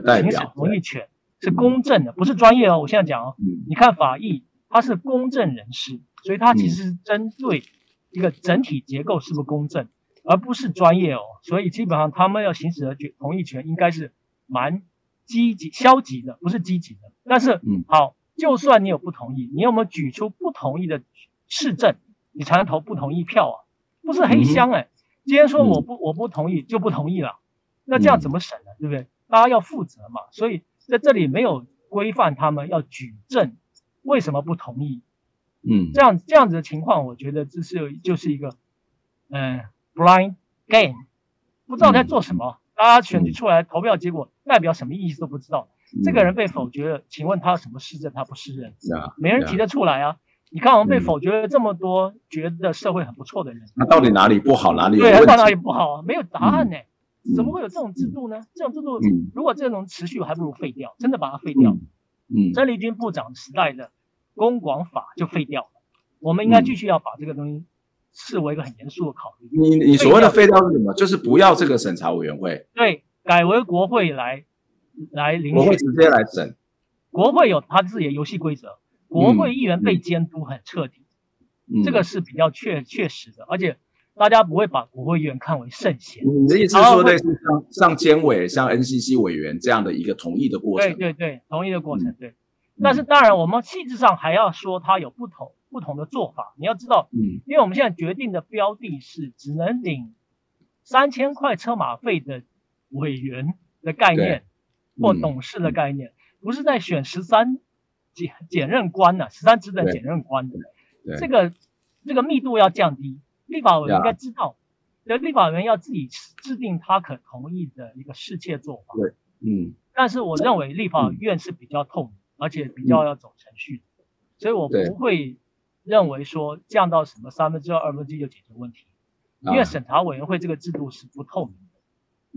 的，行使同意权是公正的，不是专业哦。我现在讲哦，你看法医他是公正人士，所以他其实是针对一个整体结构是不是公正，而不是专业哦。所以基本上他们要行使的决同意权应该是蛮积极、消极的，不是积极的。但是，好，就算你有不同意，你有没有举出不同意的市政，你才能投不同意票啊？不是黑箱哎、欸，今天说我不我不同意就不同意了，那这样怎么审呢？对不对？大家要负责嘛。所以在这里没有规范他们要举证为什么不同意。嗯，这样这样子的情况，我觉得这是就是一个嗯 blind game，不知道在做什么。大家选举出来投票结果代表什么意思都不知道。这个人被否决了，请问他有什么施政？他不是人，没人提得出来啊。你看，我们被否决了这么多，觉得社会很不错的人，那到底哪里不好？哪里？对，到哪里不好啊？没有答案呢。怎么会有这种制度呢？这种制度，如果这种持续，还不如废掉，真的把它废掉。嗯，曾丽君部长时代的公广法就废掉了。我们应该继续要把这个东西视为一个很严肃的考虑。你你所谓的废掉是什么？就是不要这个审查委员会，对，改为国会来来遴选，国会直接来审。国会有他自己的游戏规则。国会议员被监督很彻底，嗯，这个是比较确确实的，而且大家不会把国会议员看为圣贤。你的意思是说，类似像像监委、像 NCC 委员这样的一个同意的过程？对对对，同意的过程，对。但是当然，我们细致上还要说它有不同不同的做法。你要知道，嗯，因为我们现在决定的标的是只能领三千块车马费的委员的概念或董事的概念，不是在选十三。检检任官呢、啊，十三职等检任官的，这个这个密度要降低。立法委员应该知道，对，立法委员要自己制定他可同意的一个适切做法。对，嗯。但是我认为立法院是比较透明，嗯、而且比较要走程序的，所以我不会认为说降到什么三分之二、二分之一就解决问题，因为审查委员会这个制度是不透明的。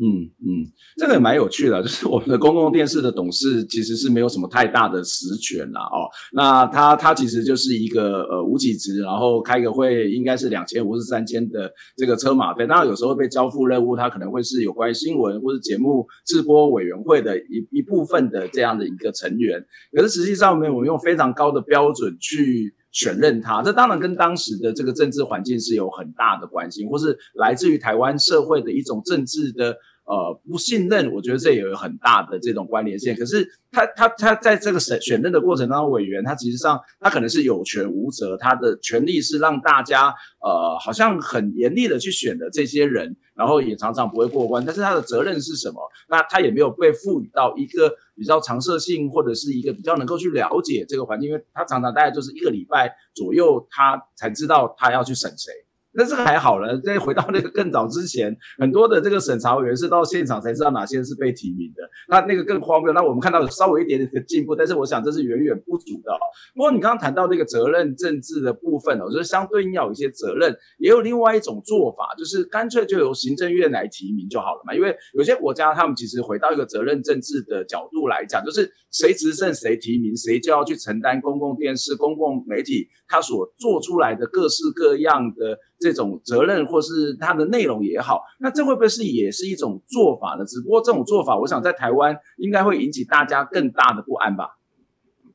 嗯嗯，这个也蛮有趣的，就是我们的公共电视的董事其实是没有什么太大的实权啦哦。那他他其实就是一个呃无给职，然后开个会应该是两千或是三千的这个车马费。当然有时候被交付任务，他可能会是有关新闻或是节目制播委员会的一一部分的这样的一个成员。可是实际上面，我们用非常高的标准去选任他，这当然跟当时的这个政治环境是有很大的关系，或是来自于台湾社会的一种政治的。呃，不信任，我觉得这也有很大的这种关联性。可是他他他在这个选选任的过程当中，委员他其实上他可能是有权无责，他的权利是让大家呃好像很严厉的去选的这些人，然后也常常不会过关。但是他的责任是什么？那他也没有被赋予到一个比较常设性或者是一个比较能够去了解这个环境，因为他常常大概就是一个礼拜左右，他才知道他要去审谁。但是还好了，再回到那个更早之前，很多的这个审查委员是到现场才知道哪些是被提名的，那那个更荒谬。那我们看到稍微一点点的进步，但是我想这是远远不足的。不过你刚刚谈到那个责任政治的部分，我觉得相对应要有一些责任，也有另外一种做法，就是干脆就由行政院来提名就好了嘛。因为有些国家他们其实回到一个责任政治的角度来讲，就是谁执政谁提名，谁就要去承担公共电视、公共媒体他所做出来的各式各样的。这种责任或是它的内容也好，那这会不会是也是一种做法呢？只不过这种做法，我想在台湾应该会引起大家更大的不安吧。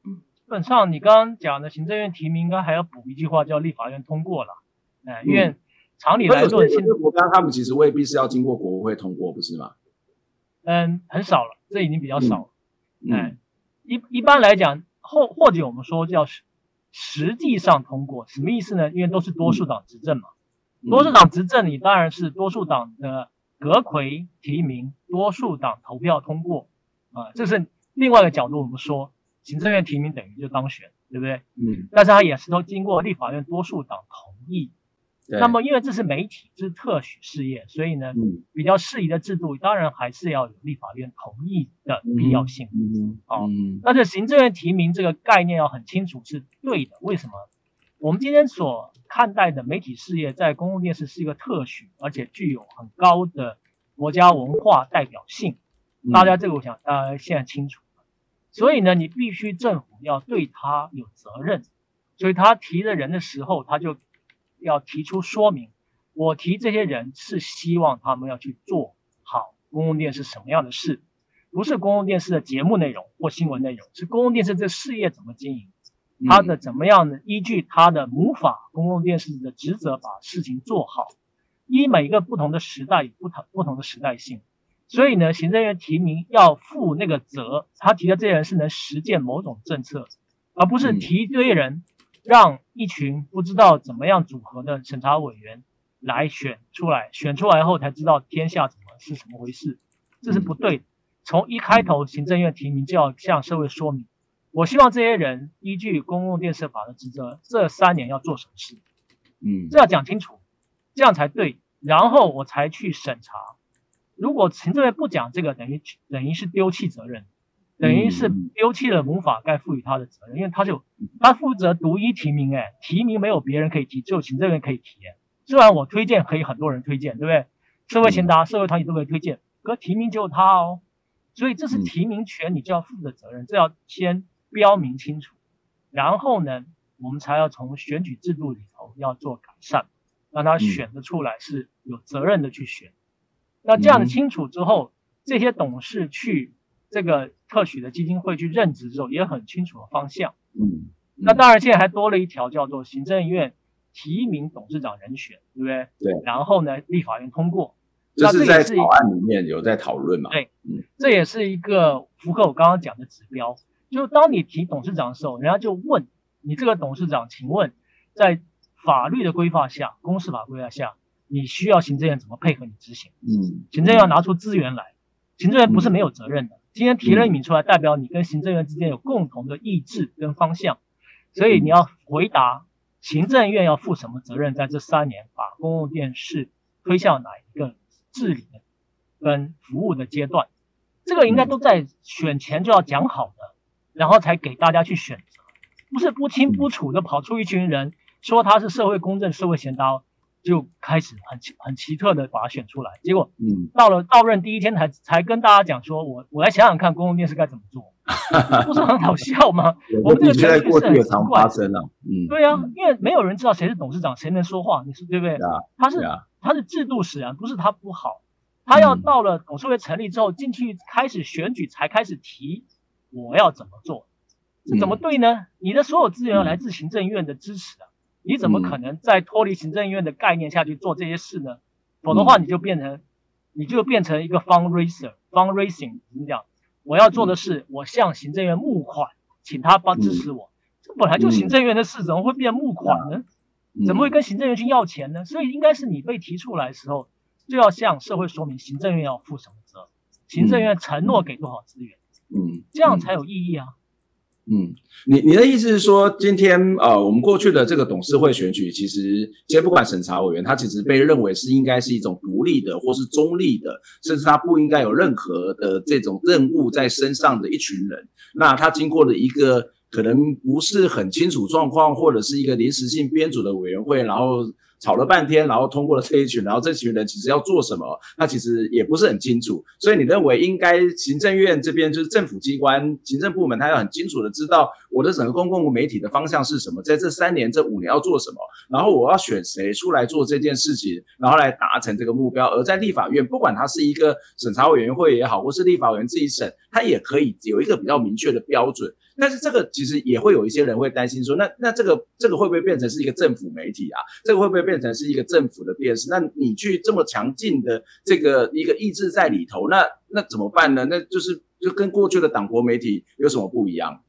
基本上你刚刚讲的行政院提名，应该还要补一句话，叫立法院通过了。哎，因为常理来说，有些国家他们其实未必是要经过国会通过，不是吗？嗯，很少了，这已经比较少了。哎，一一般来讲，或或者我们说叫实。实际上通过什么意思呢？因为都是多数党执政嘛，多数党执政，你当然是多数党的阁魁提名，多数党投票通过啊，这是另外一个角度。我们说行政院提名等于就当选，对不对？嗯。但是它也是都经过立法院多数党同意。那么，因为这是媒体，这是特许事业，所以呢，比较适宜的制度，当然还是要有立法院同意的必要性。嗯，好，那这行政院提名这个概念要很清楚是对的。为什么？我们今天所看待的媒体事业，在公共电视是一个特许，而且具有很高的国家文化代表性。大家这个我想大家现在清楚。所以呢，你必须政府要对他有责任。所以他提的人的时候，他就。要提出说明，我提这些人是希望他们要去做好公共电视什么样的事，不是公共电视的节目内容或新闻内容，是公共电视这事业怎么经营，他的怎么样呢？依据他的母法公共电视的职责把事情做好。依每一个不同的时代有不同不同的时代性，所以呢，行政院提名要负那个责，他提的这些人是能实践某种政策，而不是提一堆人让一群不知道怎么样组合的审查委员来选出来，选出来后才知道天下怎么是什么回事，这是不对的。从一开头，行政院提名就要向社会说明，我希望这些人依据公共建设法的职责，这三年要做什么事，嗯，这要讲清楚。这样才对，然后我才去审查。如果行政院不讲这个，等于等于是丢弃责任，等于是丢弃了母法该赋予他的责任，因为他就他负责独一提名，哎，提名没有别人可以提，只有行政院可以提。虽然我推荐可以很多人推荐，对不对？社会贤达、社会团体都可以推荐，可提名只有他哦。所以这是提名权，你就要负的责任，这要先标明清楚。然后呢，我们才要从选举制度里头要做改善。让他选得出来是有责任的去选，那这样子清楚之后，这些董事去这个特许的基金会去任职之后，也很清楚的方向。嗯，那当然现在还多了一条叫做行政院提名董事长人选，对不对？对。然后呢，立法院通过，这是在草案里面有在讨论嘛？对，嗯，这也是一个符合我刚刚讲的指标，就是当你提董事长的时候，人家就问你这个董事长，请问在。法律的规范下，公司法规范下，你需要行政院怎么配合你执行？嗯，行政院要拿出资源来，行政院不是没有责任的。今天提了一名出来，代表你跟行政院之间有共同的意志跟方向，所以你要回答行政院要负什么责任，在这三年把公共电视推向哪一个治理跟服务的阶段，这个应该都在选前就要讲好的，然后才给大家去选择，不是不清不楚的跑出一群人。说他是社会公正、社会贤达，就开始很奇很奇特的把他选出来。结果，嗯，到了到任第一天才才跟大家讲说，我我来想想看公共电视该怎么做，不是很好笑吗？我们这个程序是很奇怪。嗯，对啊，因为没有人知道谁是董事长，谁能说话，你说对不对？他是他是制度使然，不是他不好，他要到了董事会成立之后进去开始选举，才开始提我要怎么做，这怎么对呢？你的所有资源要来自行政院的支持啊。你怎么可能在脱离行政院的概念下去做这些事呢？否则的话，你就变成，你就变成一个 fundraiser，fundraising 怎么讲？我要做的是，我向行政院募款，请他帮支持我。这本来就行政院的事，怎么会变募款呢？怎么会跟行政院去要钱呢？所以应该是你被提出来的时候，就要向社会说明行政院要负什么责，行政院承诺给多少资源，嗯，这样才有意义啊。嗯，你你的意思是说，今天呃，我们过去的这个董事会选举，其实先不管审查委员，他其实被认为是应该是一种独立的，或是中立的，甚至他不应该有任何的这种任务在身上的一群人。那他经过了一个可能不是很清楚状况，或者是一个临时性编组的委员会，然后。吵了半天，然后通过了这一群，然后这群人其实要做什么，那其实也不是很清楚。所以你认为应该行政院这边就是政府机关、行政部门，他要很清楚的知道我的整个公共媒体的方向是什么，在这三年、这五年要做什么，然后我要选谁出来做这件事情，然后来达成这个目标。而在立法院，不管它是一个审查委员会也好，或是立法委员自己审，它也可以有一个比较明确的标准。但是这个其实也会有一些人会担心说，那那这个这个会不会变成是一个政府媒体啊？这个会不会变成是一个政府的电视？那你去这么强劲的这个一个意志在里头，那那怎么办呢？那就是就跟过去的党国媒体有什么不一样？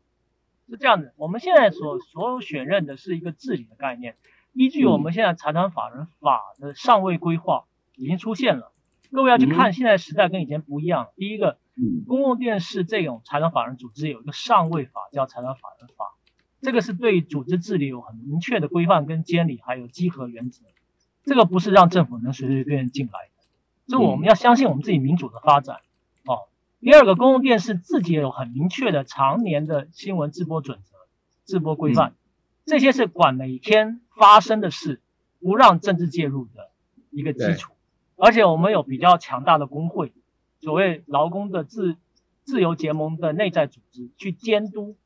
是这样的，我们现在所所有选任的是一个治理的概念，依据我们现在财团法人法的上位规划已经出现了。各位要去看，现在时代跟以前不一样。第一个。公共电视这种财团法人组织有一个上位法，叫财团法人法，这个是对组织治理有很明确的规范跟监理，还有稽核原则。这个不是让政府能随随便便进来的，这我们要相信我们自己民主的发展。哦，第二个，公共电视自己也有很明确的常年的新闻直播准则、直播规范，这些是管每天发生的事，不让政治介入的一个基础。而且我们有比较强大的工会。所谓劳工的自自由结盟的内在组织去监督，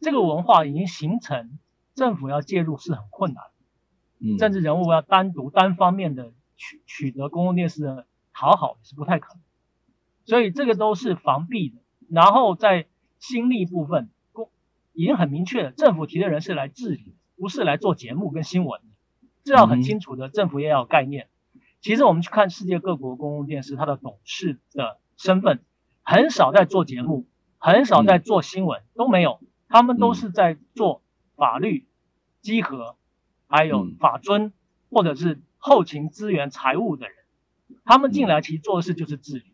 这个文化已经形成，政府要介入是很困难。嗯，政治人物要单独单方面的取取得公共电视的讨好也是不太可能，所以这个都是防弊的。然后在心力部分，公已经很明确了，政府提的人是来治理，不是来做节目跟新闻的，这要很清楚的，政府也要有概念。其实我们去看世界各国公共电视，它的董事的身份很少在做节目，很少在做新闻，都没有，他们都是在做法律稽核，还有法尊或者是后勤资源财务的人，他们进来其实做的事就是治理，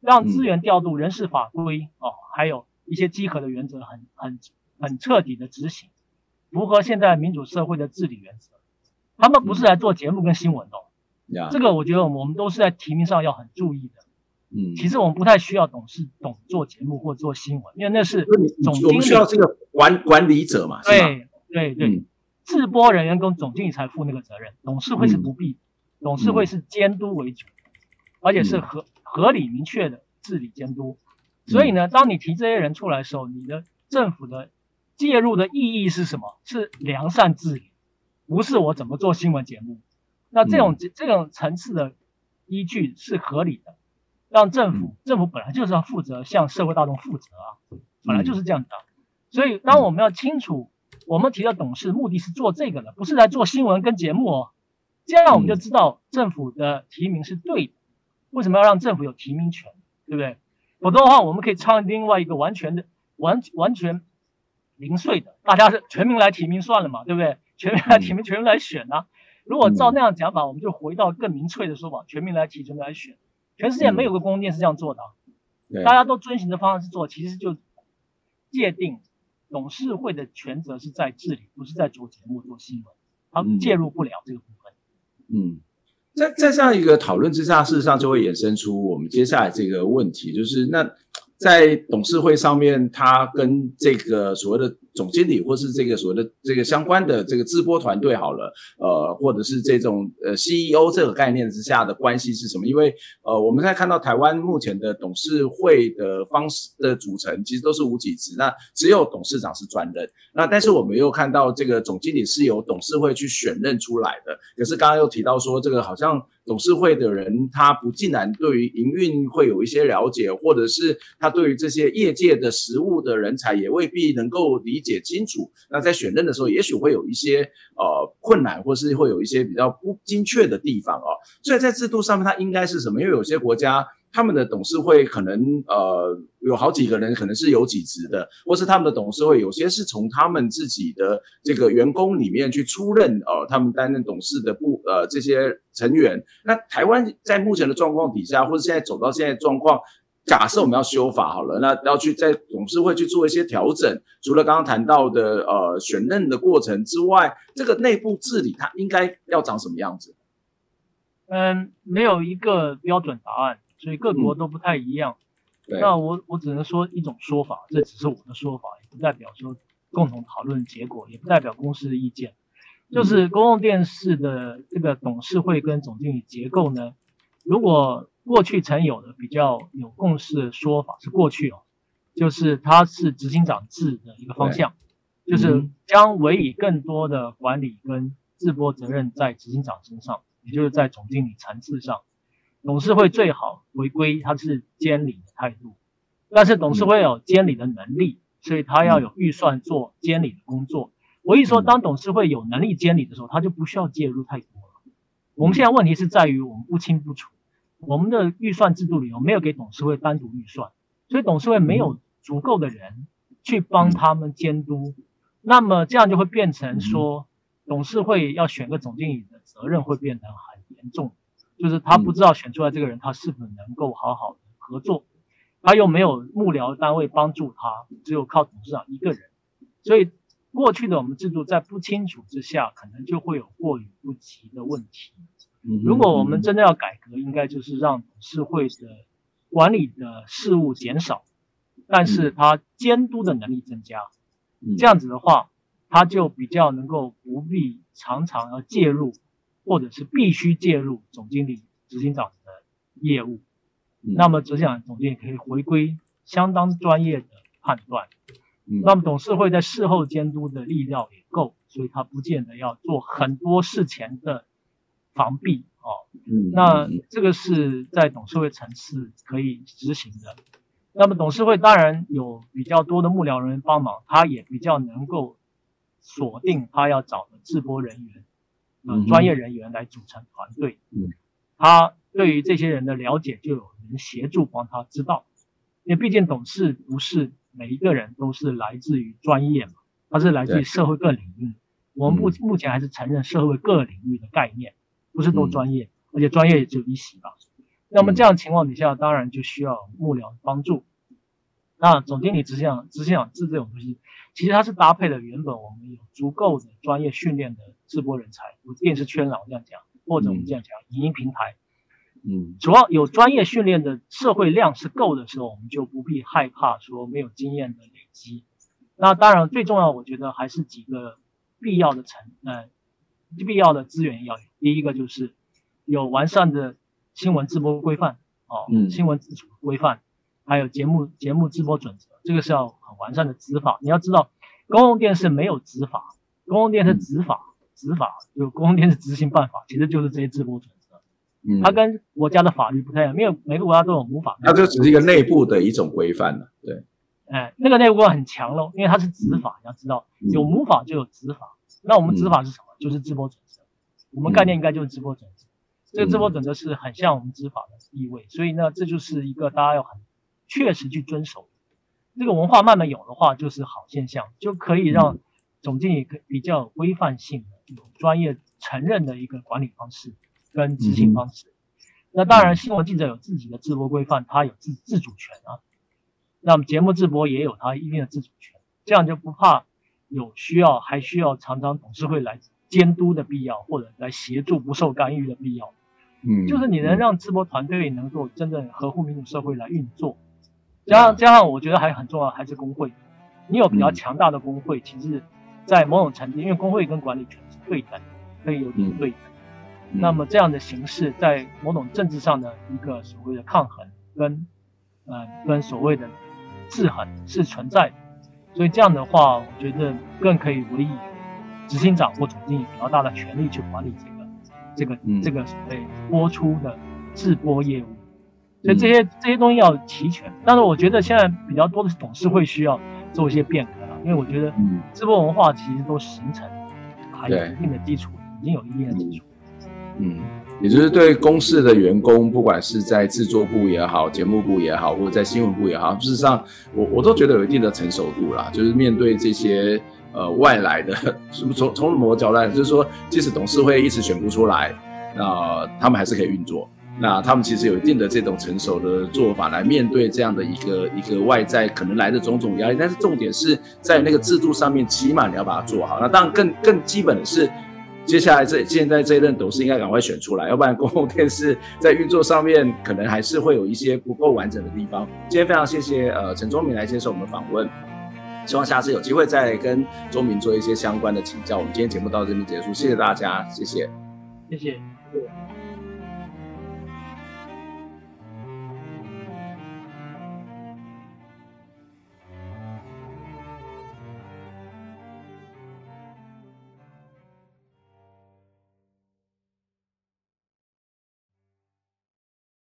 让资源调度、人事法规哦，还有一些稽核的原则很很很彻底的执行，符合现在民主社会的治理原则。他们不是来做节目跟新闻的。这个我觉得我们都是在提名上要很注意的。嗯，其实我们不太需要董事懂做节目或做新闻，因为那是总经理。需要这个管管理者嘛。对对对，制播人员跟总经理才负那个责任，董事会是不必，董事会是监督为主，而且是合合理明确的治理监督。所以呢，当你提这些人出来的时候，你的政府的介入的意义是什么？是良善治理，不是我怎么做新闻节目。那这种这种层次的依据是合理的，让政府政府本来就是要负责向社会大众负责啊，本来就是这样的。所以当我们要清楚，我们提到董事目的是做这个的，不是来做新闻跟节目哦。这样我们就知道政府的提名是对的。为什么要让政府有提名权？对不对？否则的话，我们可以唱另外一个完全的完完全零碎的，大家是全民来提名算了嘛，对不对？全民来提名，全民来选啊。如果照那样讲法，我们就回到更民粹的说法：全民来提，全民来选。全世界没有个公共电视这样做的，大家都遵循的方式做，其实就界定董事会的权责是在治理，不是在做节目、做新闻，他们介入不了这个部分。嗯，在在这样一个讨论之下，事实上就会衍生出我们接下来这个问题，就是那在董事会上面，他跟这个所谓的。总经理或是这个所谓的这个相关的这个直播团队好了，呃，或者是这种呃 CEO 这个概念之下的关系是什么？因为呃，我们在看到台湾目前的董事会的方式的组成，其实都是无几职，那只有董事长是专任。那但是我们又看到这个总经理是由董事会去选任出来的。可是刚刚又提到说，这个好像董事会的人他不竟然对于营运会有一些了解，或者是他对于这些业界的实务的人才也未必能够理解清楚，那在选任的时候，也许会有一些呃困难，或是会有一些比较不精确的地方哦。所以在制度上面，它应该是什么？因为有些国家他们的董事会可能呃有好几个人，可能是有几职的，或是他们的董事会有些是从他们自己的这个员工里面去出任呃他们担任董事的部呃这些成员。那台湾在目前的状况底下，或者现在走到现在状况。假设我们要修法好了，那要去在董事会去做一些调整。除了刚刚谈到的呃选任的过程之外，这个内部治理它应该要长什么样子？嗯，没有一个标准答案，所以各国都不太一样。嗯、那我我只能说一种说法，这只是我的说法，也不代表说共同讨论结果，也不代表公司的意见。就是公共电视的这个董事会跟总经理结构呢，如果过去曾有的比较有共识的说法是过去哦，就是它是执行长制的一个方向，就是将委以更多的管理跟制播责任在执行长身上，也就是在总经理层次上，董事会最好回归它是监理的态度，但是董事会有监理的能力，所以他要有预算做监理的工作。我一说当董事会有能力监理的时候，他就不需要介入太多了。我们现在问题是在于我们不清不楚。我们的预算制度里头没有给董事会单独预算，所以董事会没有足够的人去帮他们监督。那么这样就会变成说，董事会要选个总经理的责任会变得很严重，就是他不知道选出来这个人他是否能够好好的合作，他又没有幕僚单位帮助他，只有靠董事长一个人。所以过去的我们制度在不清楚之下，可能就会有过于不及的问题。如果我们真的要改革，应该就是让董事会的管理的事务减少，但是他监督的能力增加。这样子的话，他就比较能够不必常常要介入，或者是必须介入总经理、执行长的业务。那么执行长、总经理可以回归相当专业的判断。那么董事会在事后监督的力量也够，所以他不见得要做很多事前的。防避哦。嗯，那这个是在董事会层次可以执行的。那么董事会当然有比较多的幕僚人员帮忙，他也比较能够锁定他要找的制播人员，呃，专业人员来组成团队。嗯，他对于这些人的了解就有人协助帮他知道，因为毕竟董事不是每一个人都是来自于专业嘛，他是来自于社会各领域。我们目目前还是承认社会各领域的概念，不是都专业，而且专业也只有一席吧。那么这样情况底下，当然就需要幕僚帮助。那总经理执行长、执行长制这种东西，其实它是搭配了原本我们有足够的专业训练的制播人才，我电视圈老这样讲，或者我们这样讲，影音平台，嗯，主要有专业训练的社会量是够的时候，我们就不必害怕说没有经验的累积。那当然最重要，我觉得还是几个必要的成呃必要的资源要有。第一个就是有完善的。新闻直播规范，哦，嗯，新闻自主规范，还有节目节目直播准则，这个是要很完善的执法。你要知道，公共电视没有执法，公共电视执法，执法就公共电视执行办法，其实就是这些直播准则。嗯，它跟国家的法律不太一样，因为每个国家都有母法。它就只是一个内部的一种规范了，对。哎，那个内部规范很强喽，因为它是执法，你要知道，有母法就有执法。那我们执法是什么？就是直播准则。我们概念应该就是直播准则。这个直播准则是很像我们执法的意味，所以呢，这就是一个大家要很确实去遵守。这个文化慢慢有的话，就是好现象，就可以让总经理比较有规范性的、有专业承认的一个管理方式跟执行方式。那当然，新闻记者有自己的直播规范，他有自自主权啊。那么节目直播也有他一定的自主权，这样就不怕有需要，还需要常常董事会来监督的必要，或者来协助不受干预的必要。嗯，就是你能让直播团队能够真正合乎民主社会来运作，加上加上，我觉得还很重要还是工会。你有比较强大的工会，其实，在某种程度，因为工会跟管理权是对等，可以有点对等。那么这样的形式，在某种政治上的一个所谓的抗衡跟呃跟所谓的制衡是存在的。所以这样的话，我觉得更可以委以执行长或总经理比较大的权力去管理这个。这个这个所谓播出的制播业务，所以这些这些东西要齐全。但是我觉得现在比较多的是董事会需要做一些变革了，因为我觉得直播文化其实都形成，还有一定的基础，已经有一定的基础。嗯，也就是对公司的员工，不管是在制作部也好，节目部也好，或者在新闻部也好，事实上我我都觉得有一定的成熟度啦，就是面对这些。呃，外来的，是不是从从某个角度来，就是说，即使董事会一直选不出来，那、呃、他们还是可以运作。那他们其实有一定的这种成熟的做法来面对这样的一个一个外在可能来的种种压力。但是重点是在那个制度上面，起码你要把它做好。那当然更更基本的是，接下来这现在这一任董事应该赶快选出来，要不然公共电视在运作上面可能还是会有一些不够完整的地方。今天非常谢谢呃陈忠明来接受我们的访问。希望下次有机会再跟宗铭做一些相关的请教。我们今天节目到这边结束，谢谢大家，谢谢，谢谢。